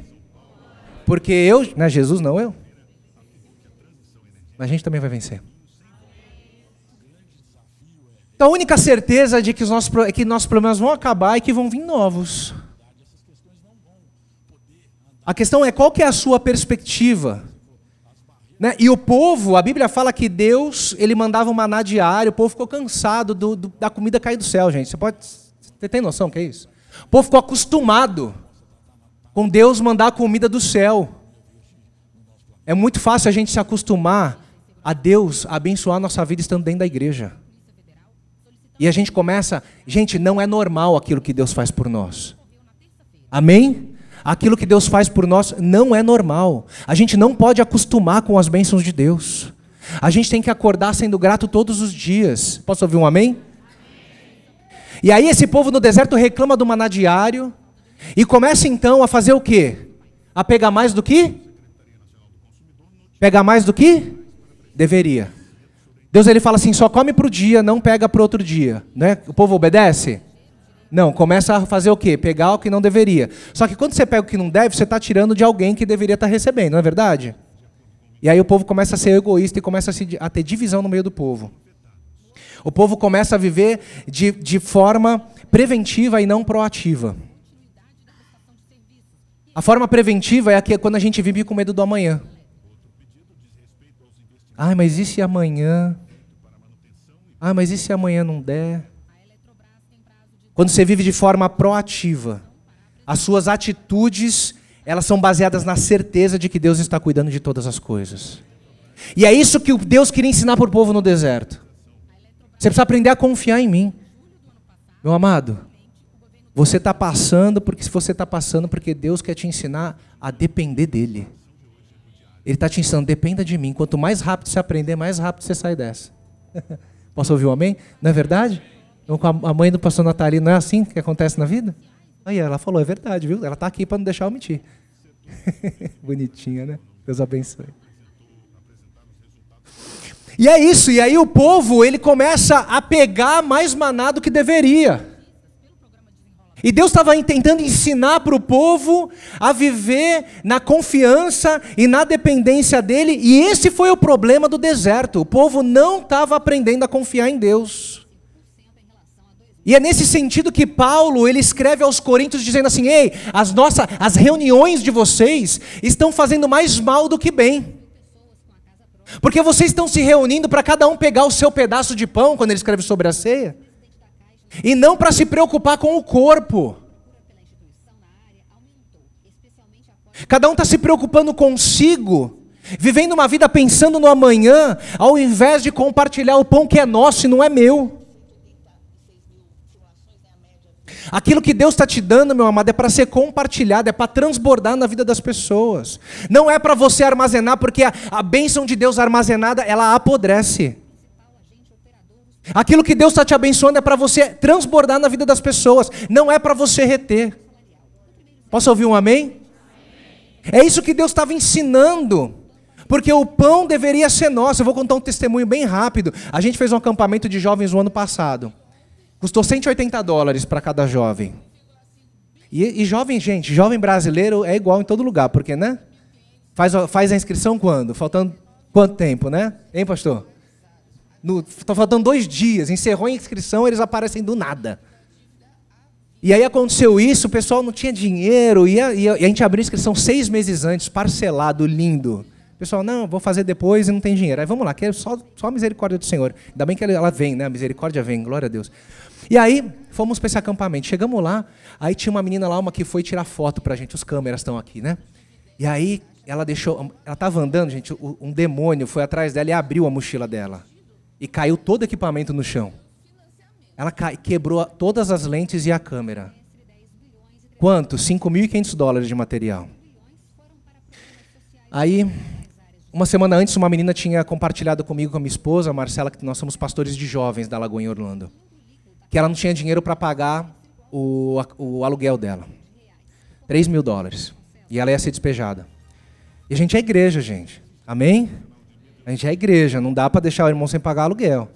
Porque eu. Não é Jesus, não eu. Mas a gente também vai vencer. Então a única certeza de que os nossos, é que nossos problemas vão acabar e que vão vir novos. A questão é qual que é a sua perspectiva. Né? E o povo, a Bíblia fala que Deus ele mandava um maná diário, o povo ficou cansado do, do, da comida cair do céu, gente. Você, pode, você tem noção que é isso? O povo ficou acostumado com Deus mandar a comida do céu. É muito fácil a gente se acostumar a Deus abençoar a nossa vida estando dentro da igreja. E a gente começa, gente, não é normal aquilo que Deus faz por nós. Amém? Aquilo que Deus faz por nós não é normal. A gente não pode acostumar com as bênçãos de Deus. A gente tem que acordar sendo grato todos os dias. Posso ouvir um amém? E aí esse povo no deserto reclama do maná diário e começa então a fazer o quê? A pegar mais do que? Pegar mais do que? Deveria. Deus ele fala assim, só come para o dia, não pega para outro dia. Né? O povo obedece? Não, começa a fazer o quê? Pegar o que não deveria. Só que quando você pega o que não deve, você está tirando de alguém que deveria estar tá recebendo, não é verdade? E aí o povo começa a ser egoísta e começa a, ter divisão no meio do povo. O povo começa a viver de, de forma preventiva e não proativa. A forma preventiva é a quando a gente vive com medo do amanhã. Ai, mas e se amanhã? Ah, mas e se amanhã não der? Quando você vive de forma proativa, as suas atitudes, elas são baseadas na certeza de que Deus está cuidando de todas as coisas. E é isso que Deus queria ensinar para o povo no deserto. Você precisa aprender a confiar em mim. Meu amado, você está passando porque se você está passando porque Deus quer te ensinar a depender dele. Ele está te ensinando, dependa de mim. Quanto mais rápido você aprender, mais rápido você sai dessa. Posso ouvir um amém? Não é verdade? Então, a mãe do pastor Natalino, não é assim que acontece na vida? Aí ela falou, é verdade, viu? Ela está aqui para não deixar eu mentir. Bonitinha, né? Deus abençoe. E é isso, e aí o povo, ele começa a pegar mais maná do que deveria. E Deus estava tentando ensinar para o povo a viver na confiança e na dependência dele, e esse foi o problema do deserto. O povo não estava aprendendo a confiar em Deus. E é nesse sentido que Paulo ele escreve aos Coríntios dizendo assim: "Ei, as nossas as reuniões de vocês estão fazendo mais mal do que bem. Porque vocês estão se reunindo para cada um pegar o seu pedaço de pão quando ele escreve sobre a ceia, e não para se preocupar com o corpo. Cada um está se preocupando consigo, vivendo uma vida pensando no amanhã, ao invés de compartilhar o pão que é nosso e não é meu. Aquilo que Deus está te dando, meu amado, é para ser compartilhado, é para transbordar na vida das pessoas. Não é para você armazenar, porque a, a bênção de Deus armazenada, ela apodrece. Aquilo que Deus está te abençoando é para você transbordar na vida das pessoas, não é para você reter. Posso ouvir um amém? É isso que Deus estava ensinando. Porque o pão deveria ser nosso. Eu vou contar um testemunho bem rápido. A gente fez um acampamento de jovens no ano passado. Custou 180 dólares para cada jovem. E, e, jovem, gente, jovem brasileiro é igual em todo lugar, porque, né? Faz, faz a inscrição quando? Faltando quanto tempo, né? Hein, pastor? Estão faltando dois dias, encerrou a inscrição, eles aparecem do nada. E aí aconteceu isso, o pessoal não tinha dinheiro, e a, e a gente abriu a inscrição seis meses antes, parcelado, lindo. O pessoal, não, vou fazer depois e não tem dinheiro. Aí vamos lá, que é só, só a misericórdia do Senhor. Ainda bem que ela vem, né? A misericórdia vem, glória a Deus. E aí, fomos para esse acampamento. Chegamos lá, aí tinha uma menina lá, uma que foi tirar foto para a gente, os câmeras estão aqui, né? E aí, ela deixou, ela estava andando, gente, um demônio foi atrás dela e abriu a mochila dela. E caiu todo o equipamento no chão. Ela quebrou todas as lentes e a câmera. Quanto? 5.500 dólares de material. Aí, uma semana antes, uma menina tinha compartilhado comigo, com a minha esposa, a Marcela, que nós somos pastores de jovens da Lagoa em Orlando que ela não tinha dinheiro para pagar o, o aluguel dela. 3 mil dólares. E ela ia ser despejada. E a gente é igreja, gente. Amém? A gente é igreja, não dá para deixar o irmão sem pagar aluguel.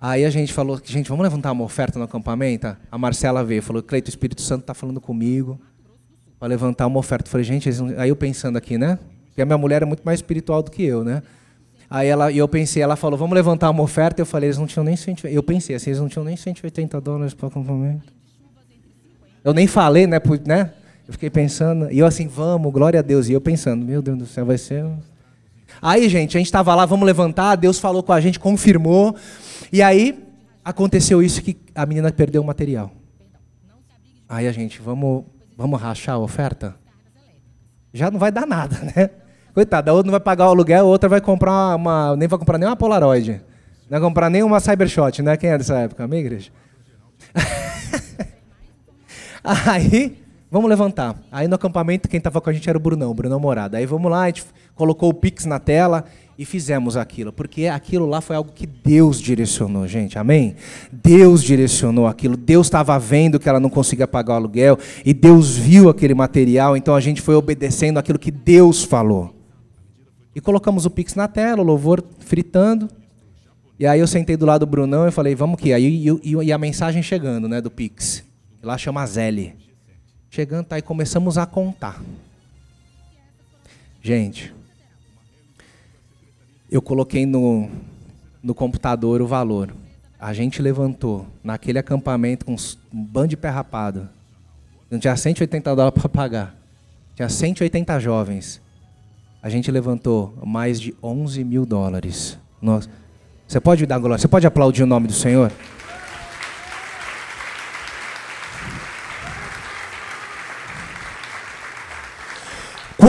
Aí a gente falou gente, vamos levantar uma oferta no acampamento? A Marcela veio, falou, Cleito, o Espírito Santo está falando comigo para levantar uma oferta. Eu falei, gente, aí eu pensando aqui, né? Porque a minha mulher é muito mais espiritual do que eu, né? Aí ela, e eu pensei, ela falou, vamos levantar uma oferta. Eu falei, eles não tinham nem 180. Eu pensei assim, eles não tinham nem 180 dólares para acampamento. Eu nem falei, né, né? Eu fiquei pensando, e eu assim, vamos, glória a Deus. E eu pensando, meu Deus do céu, vai ser. Aí, gente, a gente estava lá, vamos levantar, Deus falou com a gente, confirmou. E aí aconteceu isso que a menina perdeu o material. Aí a gente, vamos, vamos rachar a oferta? Já não vai dar nada, né? Coitada, a outra não vai pagar o aluguel, a outra vai comprar uma. Nem vai comprar nem uma Polaroid. Não vai comprar nem uma Cybershot, né? Quem é dessa época? Minha igreja. Aí, vamos levantar. Aí no acampamento, quem estava com a gente era o Brunão, o Brunão Morada. Aí vamos lá, a gente colocou o Pix na tela e fizemos aquilo, porque aquilo lá foi algo que Deus direcionou, gente, amém? Deus direcionou aquilo, Deus estava vendo que ela não conseguia pagar o aluguel, e Deus viu aquele material, então a gente foi obedecendo aquilo que Deus falou. E colocamos o Pix na tela, o louvor fritando, e aí eu sentei do lado do Brunão e falei, vamos que? Aí e, e, a mensagem chegando, né, do Pix. Lá chama Zelle. Chegando, e começamos a contar. Gente, eu coloquei no, no computador o valor. A gente levantou naquele acampamento com um bando de pé rapado. Não tinha 180 dólares para pagar. Tinha 180 jovens. A gente levantou mais de 11 mil dólares. Nossa. Você pode dar glória? Você pode aplaudir o nome do Senhor?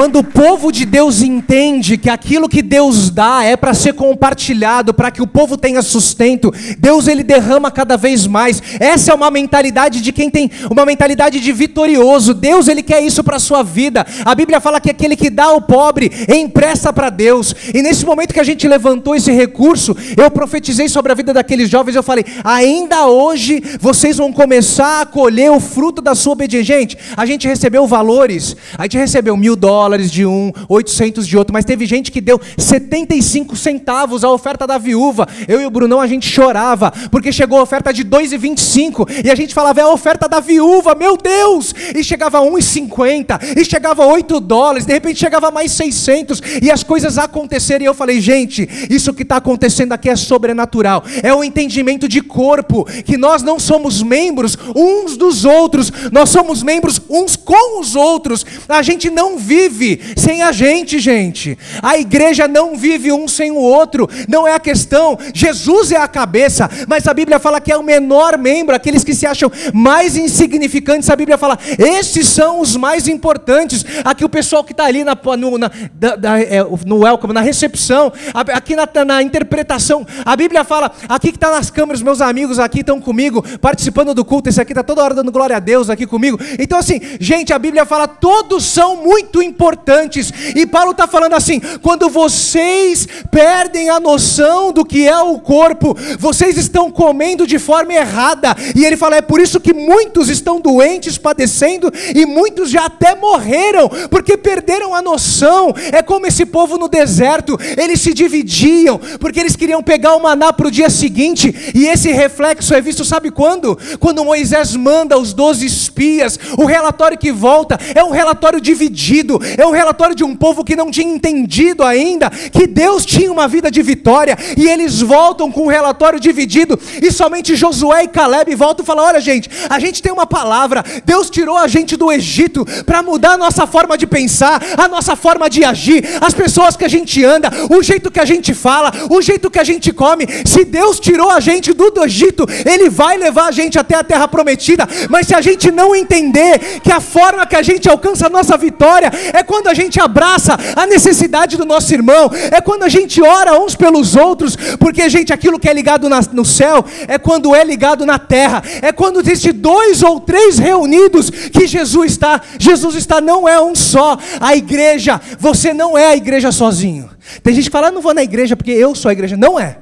Quando o povo de Deus entende que aquilo que Deus dá é para ser compartilhado, para que o povo tenha sustento, Deus ele derrama cada vez mais. Essa é uma mentalidade de quem tem uma mentalidade de vitorioso. Deus ele quer isso para a sua vida. A Bíblia fala que aquele que dá ao pobre empresta para Deus. E nesse momento que a gente levantou esse recurso, eu profetizei sobre a vida daqueles jovens. Eu falei: ainda hoje vocês vão começar a colher o fruto da sua obediência. Gente, a gente recebeu valores, a gente recebeu mil dólares dólares de um, 800 de outro, mas teve gente que deu 75 centavos a oferta da viúva. Eu e o Brunão a gente chorava, porque chegou a oferta de 2,25 e a gente falava, é a oferta da viúva, meu Deus! E chegava a 1,50, e chegava a 8 dólares, de repente chegava mais 600 e as coisas aconteceram. E eu falei, gente, isso que está acontecendo aqui é sobrenatural, é o um entendimento de corpo, que nós não somos membros uns dos outros, nós somos membros uns com os outros, a gente não vive vive sem a gente, gente. A igreja não vive um sem o outro. Não é a questão. Jesus é a cabeça, mas a Bíblia fala que é o menor membro, aqueles que se acham mais insignificantes. A Bíblia fala, esses são os mais importantes. Aqui o pessoal que está ali na, no, na, da, é, no welcome, na recepção, aqui na, na interpretação. A Bíblia fala, aqui que está nas câmeras, meus amigos aqui estão comigo, participando do culto. Esse aqui está toda hora dando glória a Deus aqui comigo. Então, assim, gente, a Bíblia fala, todos são muito importantes importantes. E Paulo está falando assim: quando vocês perdem a noção do que é o corpo, vocês estão comendo de forma errada. E ele fala: é por isso que muitos estão doentes, padecendo, e muitos já até morreram, porque perderam a noção. É como esse povo no deserto, eles se dividiam, porque eles queriam pegar o maná para o dia seguinte, e esse reflexo é visto, sabe quando? Quando Moisés manda os doze espias, o relatório que volta é um relatório dividido, é um relatório de um povo que não tinha entendido ainda que Deus tinha uma vida de vitória, e eles voltam com um relatório dividido, e somente Josué e Caleb voltam e falam: Olha, gente, a gente tem uma palavra, Deus tirou a gente do Egito para mudar a nossa forma de pensar, a nossa forma de agir, as pessoas que a gente anda, o jeito que a gente fala, o jeito que a gente come. Se Deus tirou a gente do, do Egito, Ele vai levar a gente até a terra prometida, mas se a gente não entender que a forma que a gente alcança a nossa vitória é quando a gente abraça a necessidade do nosso irmão, é quando a gente ora uns pelos outros, porque, gente, aquilo que é ligado na, no céu é quando é ligado na terra, é quando existe dois ou três reunidos que Jesus está. Jesus está, não é um só. A igreja, você não é a igreja sozinho. Tem gente que fala, ah, não vou na igreja porque eu sou a igreja. Não é.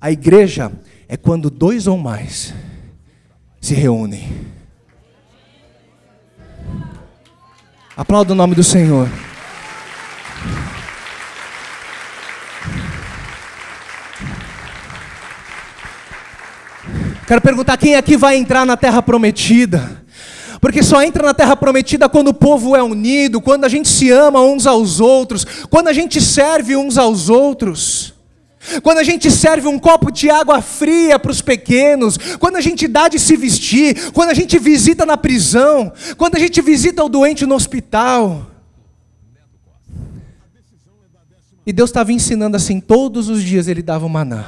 A igreja é quando dois ou mais se reúnem. Aplauda o nome do Senhor. Quero perguntar quem aqui vai entrar na terra prometida. Porque só entra na terra prometida quando o povo é unido, quando a gente se ama uns aos outros, quando a gente serve uns aos outros. Quando a gente serve um copo de água fria para os pequenos, quando a gente dá de se vestir, quando a gente visita na prisão, quando a gente visita o doente no hospital. E Deus estava ensinando assim, todos os dias ele dava o maná.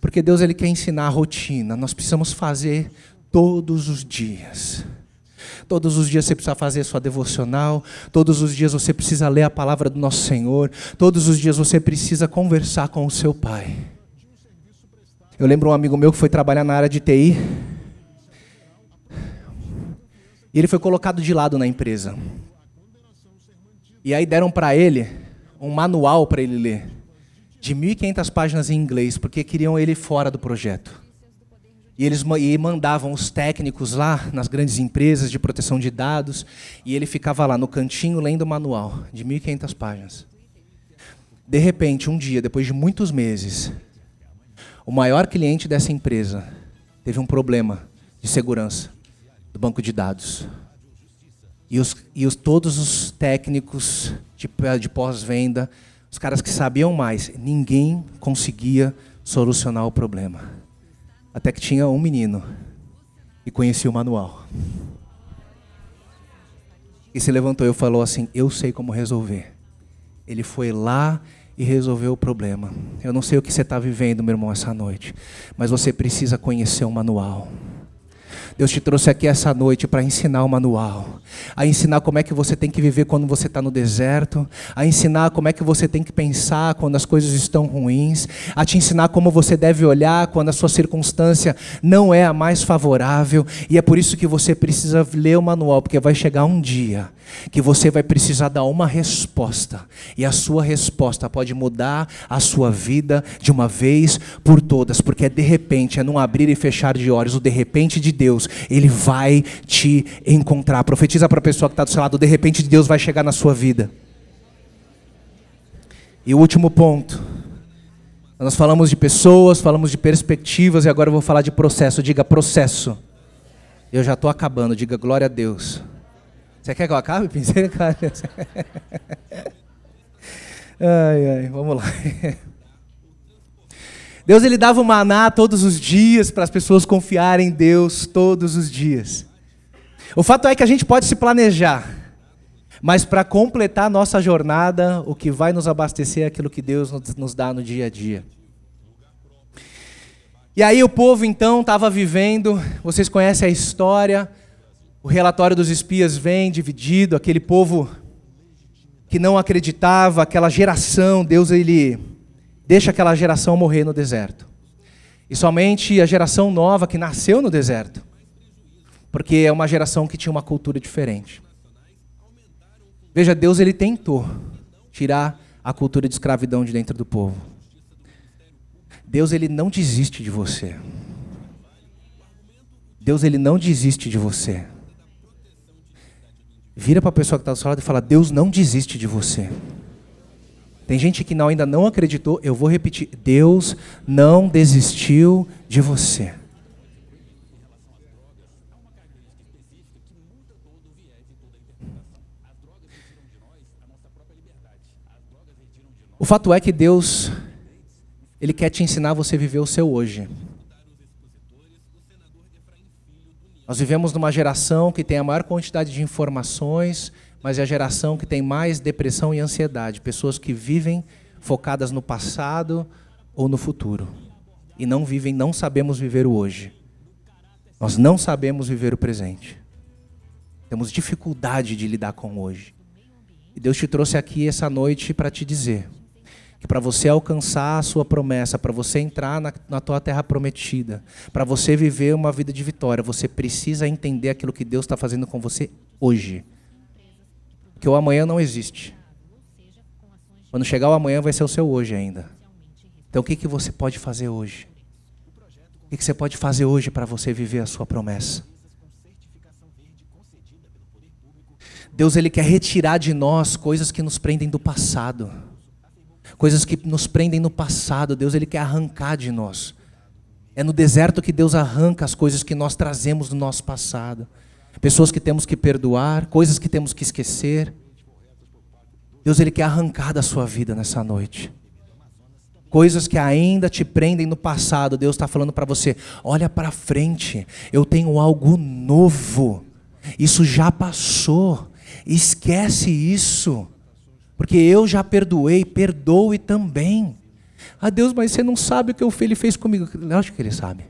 Porque Deus ele quer ensinar a rotina, nós precisamos fazer todos os dias. Todos os dias você precisa fazer sua devocional. Todos os dias você precisa ler a palavra do nosso Senhor. Todos os dias você precisa conversar com o seu pai. Eu lembro um amigo meu que foi trabalhar na área de TI. E ele foi colocado de lado na empresa. E aí deram para ele um manual para ele ler, de 1.500 páginas em inglês, porque queriam ele fora do projeto. E eles e mandavam os técnicos lá nas grandes empresas de proteção de dados, e ele ficava lá no cantinho lendo o manual, de 1.500 páginas. De repente, um dia, depois de muitos meses, o maior cliente dessa empresa teve um problema de segurança do banco de dados. E, os, e os, todos os técnicos de, de pós-venda, os caras que sabiam mais, ninguém conseguia solucionar o problema. Até que tinha um menino e conhecia o manual. E se levantou e falou assim: Eu sei como resolver. Ele foi lá e resolveu o problema. Eu não sei o que você está vivendo, meu irmão, essa noite, mas você precisa conhecer o manual. Deus te trouxe aqui essa noite para ensinar o manual, a ensinar como é que você tem que viver quando você está no deserto, a ensinar como é que você tem que pensar quando as coisas estão ruins, a te ensinar como você deve olhar quando a sua circunstância não é a mais favorável, e é por isso que você precisa ler o manual, porque vai chegar um dia que você vai precisar dar uma resposta, e a sua resposta pode mudar a sua vida de uma vez por todas, porque é de repente, é num abrir e fechar de olhos, o de repente de Deus, ele vai te encontrar. Profetiza para a pessoa que está do seu lado, de repente de Deus vai chegar na sua vida. E o último ponto. Nós falamos de pessoas, falamos de perspectivas e agora eu vou falar de processo. Diga processo. Eu já estou acabando, diga glória a Deus. Você quer que eu acabe, Pinceiro? ai, ai, vamos lá. Deus ele dava o maná todos os dias para as pessoas confiarem em Deus todos os dias. O fato é que a gente pode se planejar, mas para completar a nossa jornada, o que vai nos abastecer é aquilo que Deus nos dá no dia a dia. E aí o povo então estava vivendo, vocês conhecem a história, o relatório dos espias vem dividido, aquele povo que não acreditava, aquela geração, Deus ele deixa aquela geração morrer no deserto. E somente a geração nova que nasceu no deserto, porque é uma geração que tinha uma cultura diferente. Veja, Deus ele tentou tirar a cultura de escravidão de dentro do povo. Deus ele não desiste de você. Deus ele não desiste de você. Vira para a pessoa que está do seu lado e fala: Deus não desiste de você. Tem gente que não, ainda não acreditou, eu vou repetir: Deus não desistiu de você. O fato é que Deus, Ele quer te ensinar você a viver o seu hoje. Nós vivemos numa geração que tem a maior quantidade de informações, mas é a geração que tem mais depressão e ansiedade. Pessoas que vivem focadas no passado ou no futuro. E não vivem, não sabemos viver o hoje. Nós não sabemos viver o presente. Temos dificuldade de lidar com o hoje. E Deus te trouxe aqui essa noite para te dizer que para você alcançar a sua promessa, para você entrar na, na tua terra prometida, para você viver uma vida de vitória, você precisa entender aquilo que Deus está fazendo com você hoje. Porque o amanhã não existe. Quando chegar o amanhã vai ser o seu hoje ainda. Então o que, que você pode fazer hoje? O que, que você pode fazer hoje para você viver a sua promessa? Deus ele quer retirar de nós coisas que nos prendem do passado coisas que nos prendem no passado, Deus ele quer arrancar de nós. É no deserto que Deus arranca as coisas que nós trazemos do nosso passado. Pessoas que temos que perdoar, coisas que temos que esquecer. Deus ele quer arrancar da sua vida nessa noite. Coisas que ainda te prendem no passado, Deus está falando para você: olha para frente, eu tenho algo novo. Isso já passou, esquece isso. Porque eu já perdoei, perdoe também. Ah, Deus, mas você não sabe o que ele fez comigo. Lógico que ele sabe.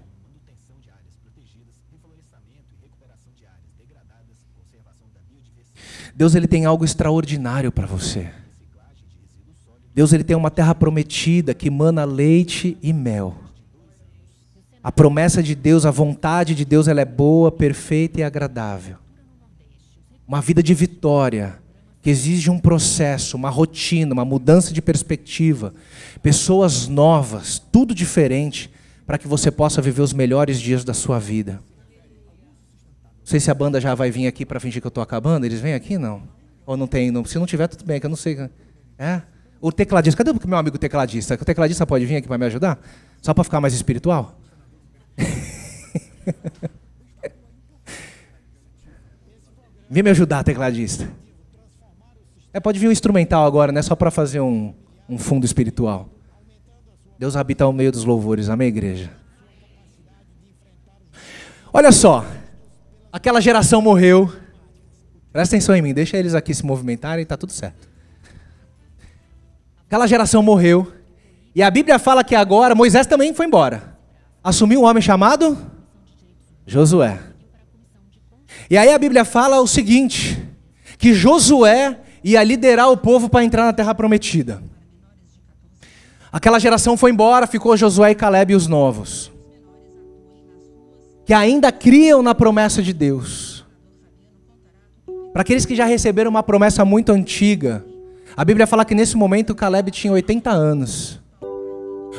Deus ele tem algo extraordinário para você. Deus ele tem uma terra prometida que mana leite e mel. A promessa de Deus, a vontade de Deus, ela é boa, perfeita e agradável. Uma vida de vitória que exige um processo, uma rotina, uma mudança de perspectiva, pessoas novas, tudo diferente, para que você possa viver os melhores dias da sua vida. Não sei se a banda já vai vir aqui para fingir que eu estou acabando. Eles vêm aqui não? Ou não tem? Não, se não tiver, tudo bem, que eu não sei. É? O tecladista, cadê o meu amigo tecladista? O tecladista pode vir aqui para me ajudar? Só para ficar mais espiritual? Vem me ajudar, tecladista. É, pode vir um instrumental agora, né? Só para fazer um, um fundo espiritual. Deus habita ao meio dos louvores, amém, igreja? Olha só, aquela geração morreu. Presta atenção em mim, deixa eles aqui se movimentarem está tudo certo. Aquela geração morreu. E a Bíblia fala que agora Moisés também foi embora. Assumiu um homem chamado Josué. E aí a Bíblia fala o seguinte: que Josué ia liderar o povo para entrar na terra prometida. Aquela geração foi embora, ficou Josué e Caleb e os novos. Que ainda criam na promessa de Deus. Para aqueles que já receberam uma promessa muito antiga, a Bíblia fala que nesse momento Caleb tinha 80 anos.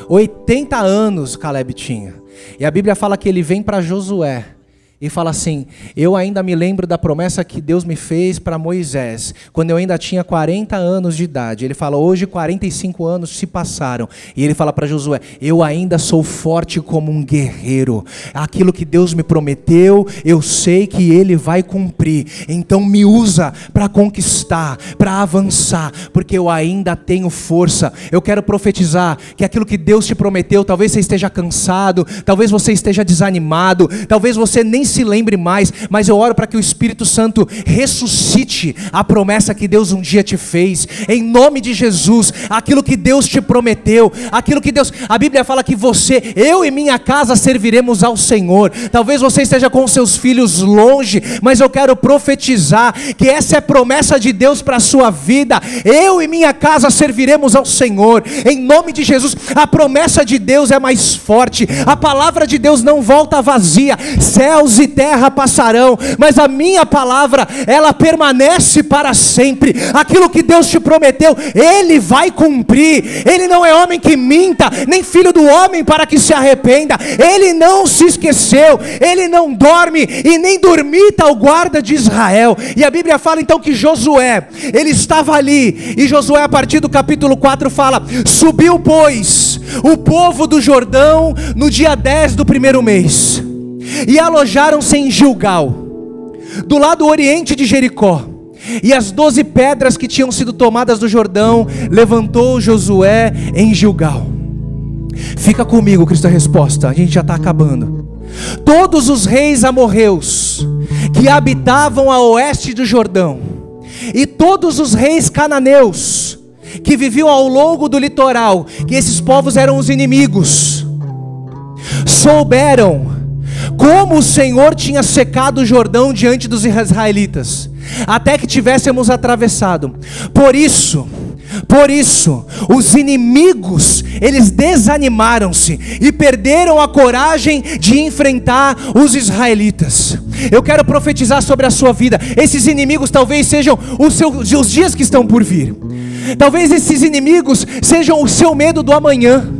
80 anos Caleb tinha. E a Bíblia fala que ele vem para Josué e fala assim: Eu ainda me lembro da promessa que Deus me fez para Moisés, quando eu ainda tinha 40 anos de idade. Ele fala: Hoje 45 anos se passaram. E ele fala para Josué: Eu ainda sou forte como um guerreiro. Aquilo que Deus me prometeu, eu sei que ele vai cumprir. Então me usa para conquistar, para avançar, porque eu ainda tenho força. Eu quero profetizar que aquilo que Deus te prometeu, talvez você esteja cansado, talvez você esteja desanimado, talvez você nem se lembre mais, mas eu oro para que o Espírito Santo ressuscite a promessa que Deus um dia te fez, em nome de Jesus, aquilo que Deus te prometeu, aquilo que Deus, a Bíblia fala que você, eu e minha casa serviremos ao Senhor. Talvez você esteja com seus filhos longe, mas eu quero profetizar que essa é promessa de Deus para a sua vida. Eu e minha casa serviremos ao Senhor, em nome de Jesus. A promessa de Deus é mais forte, a palavra de Deus não volta vazia, céus e terra passarão, mas a minha palavra, ela permanece para sempre. Aquilo que Deus te prometeu, Ele vai cumprir. Ele não é homem que minta, nem filho do homem para que se arrependa. Ele não se esqueceu, Ele não dorme e nem dormita o guarda de Israel. E a Bíblia fala então que Josué, ele estava ali, e Josué, a partir do capítulo 4, fala: Subiu, pois, o povo do Jordão no dia 10 do primeiro mês e alojaram-se em Gilgal, do lado oriente de Jericó. E as doze pedras que tinham sido tomadas do Jordão, levantou Josué em Gilgal. Fica comigo, Cristo, a resposta, a gente já está acabando. Todos os reis amorreus que habitavam a oeste do Jordão, e todos os reis cananeus que viviam ao longo do litoral, que esses povos eram os inimigos, souberam como o Senhor tinha secado o Jordão diante dos israelitas, até que tivéssemos atravessado. Por isso, por isso, os inimigos, eles desanimaram-se e perderam a coragem de enfrentar os israelitas. Eu quero profetizar sobre a sua vida. Esses inimigos talvez sejam os, seus, os dias que estão por vir. Talvez esses inimigos sejam o seu medo do amanhã.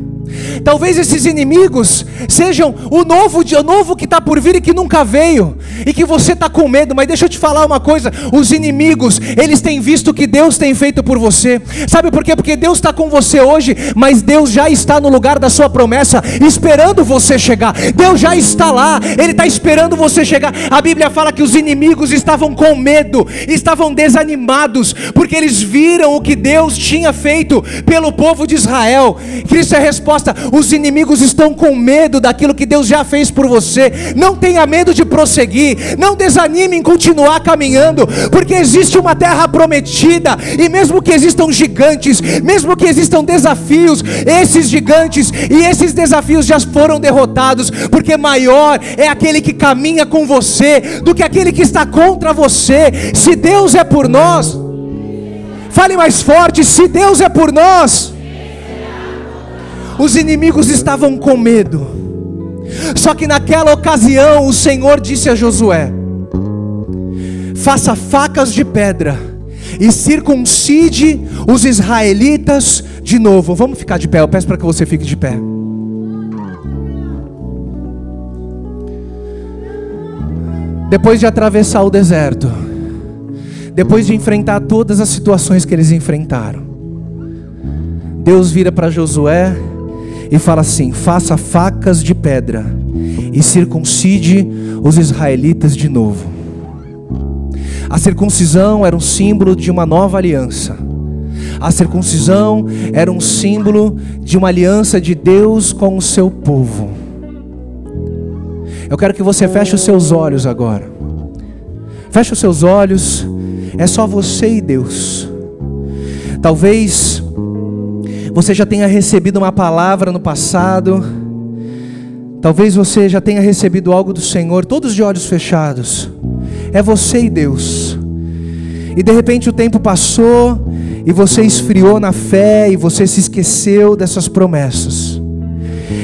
Talvez esses inimigos sejam o novo, o novo que está por vir e que nunca veio, e que você está com medo, mas deixa eu te falar uma coisa: os inimigos, eles têm visto o que Deus tem feito por você, sabe por quê? Porque Deus está com você hoje, mas Deus já está no lugar da sua promessa, esperando você chegar, Deus já está lá, Ele está esperando você chegar. A Bíblia fala que os inimigos estavam com medo, estavam desanimados, porque eles viram o que Deus tinha feito pelo povo de Israel. Cristo é a resposta resposta: os inimigos estão com medo daquilo que Deus já fez por você. Não tenha medo de prosseguir, não desanime em continuar caminhando, porque existe uma terra prometida, e mesmo que existam gigantes, mesmo que existam desafios, esses gigantes e esses desafios já foram derrotados, porque maior é aquele que caminha com você do que aquele que está contra você. Se Deus é por nós, fale mais forte: se Deus é por nós, os inimigos estavam com medo. Só que naquela ocasião o Senhor disse a Josué: Faça facas de pedra e circuncide os israelitas de novo. Vamos ficar de pé, eu peço para que você fique de pé. Depois de atravessar o deserto, depois de enfrentar todas as situações que eles enfrentaram, Deus vira para Josué e fala assim: faça facas de pedra e circuncide os israelitas de novo. A circuncisão era um símbolo de uma nova aliança. A circuncisão era um símbolo de uma aliança de Deus com o seu povo. Eu quero que você feche os seus olhos agora. Feche os seus olhos. É só você e Deus. Talvez você já tenha recebido uma palavra no passado. Talvez você já tenha recebido algo do Senhor, todos de olhos fechados. É você e Deus. E de repente o tempo passou e você esfriou na fé e você se esqueceu dessas promessas.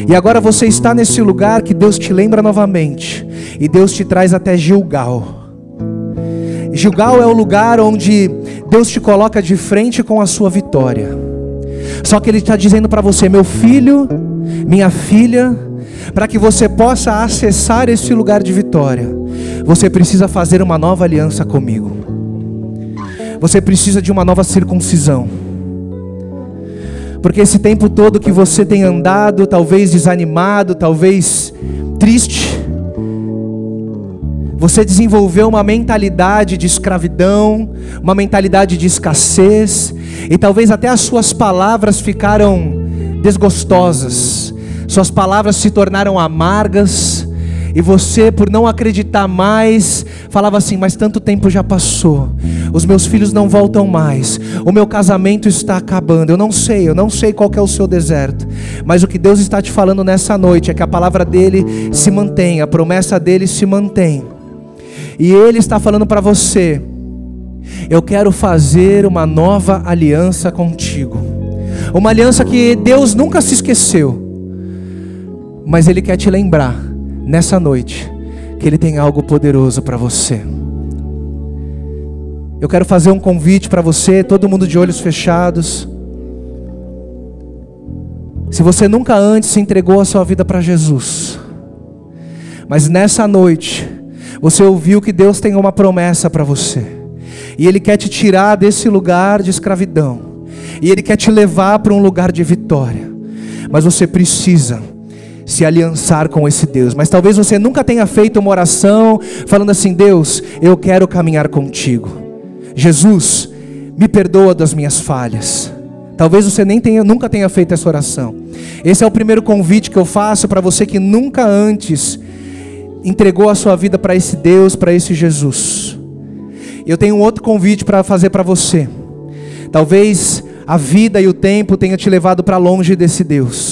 E agora você está nesse lugar que Deus te lembra novamente. E Deus te traz até Gilgal. Gilgal é o lugar onde Deus te coloca de frente com a sua vitória. Só que Ele está dizendo para você, meu filho, minha filha, para que você possa acessar esse lugar de vitória, você precisa fazer uma nova aliança comigo. Você precisa de uma nova circuncisão. Porque esse tempo todo que você tem andado, talvez desanimado, talvez triste, você desenvolveu uma mentalidade de escravidão, uma mentalidade de escassez, e talvez até as suas palavras ficaram desgostosas, suas palavras se tornaram amargas, e você, por não acreditar mais, falava assim: Mas tanto tempo já passou, os meus filhos não voltam mais, o meu casamento está acabando. Eu não sei, eu não sei qual é o seu deserto, mas o que Deus está te falando nessa noite é que a palavra dele se mantém, a promessa dele se mantém. E Ele está falando para você: eu quero fazer uma nova aliança contigo. Uma aliança que Deus nunca se esqueceu. Mas Ele quer te lembrar, nessa noite, que Ele tem algo poderoso para você. Eu quero fazer um convite para você, todo mundo de olhos fechados. Se você nunca antes entregou a sua vida para Jesus, mas nessa noite, você ouviu que Deus tem uma promessa para você. E Ele quer te tirar desse lugar de escravidão. E Ele quer te levar para um lugar de vitória. Mas você precisa se aliançar com esse Deus. Mas talvez você nunca tenha feito uma oração falando assim: Deus, eu quero caminhar contigo. Jesus, me perdoa das minhas falhas. Talvez você nem tenha, nunca tenha feito essa oração. Esse é o primeiro convite que eu faço para você que nunca antes entregou a sua vida para esse Deus, para esse Jesus. Eu tenho um outro convite para fazer para você. Talvez a vida e o tempo tenha te levado para longe desse Deus.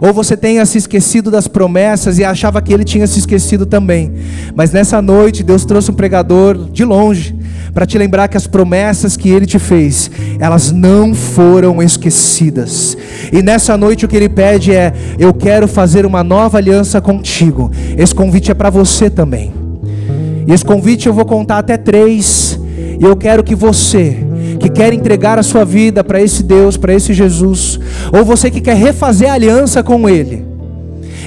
Ou você tenha se esquecido das promessas e achava que ele tinha se esquecido também. Mas nessa noite Deus trouxe um pregador de longe para te lembrar que as promessas que ele te fez, elas não foram esquecidas. E nessa noite o que ele pede é: eu quero fazer uma nova aliança contigo. Esse convite é para você também. E esse convite eu vou contar até três. E eu quero que você, que quer entregar a sua vida para esse Deus, para esse Jesus, ou você que quer refazer aliança com Ele,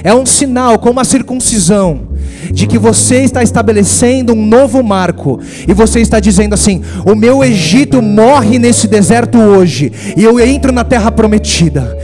é um sinal, como a circuncisão, de que você está estabelecendo um novo marco, e você está dizendo assim: o meu Egito morre nesse deserto hoje, e eu entro na terra prometida.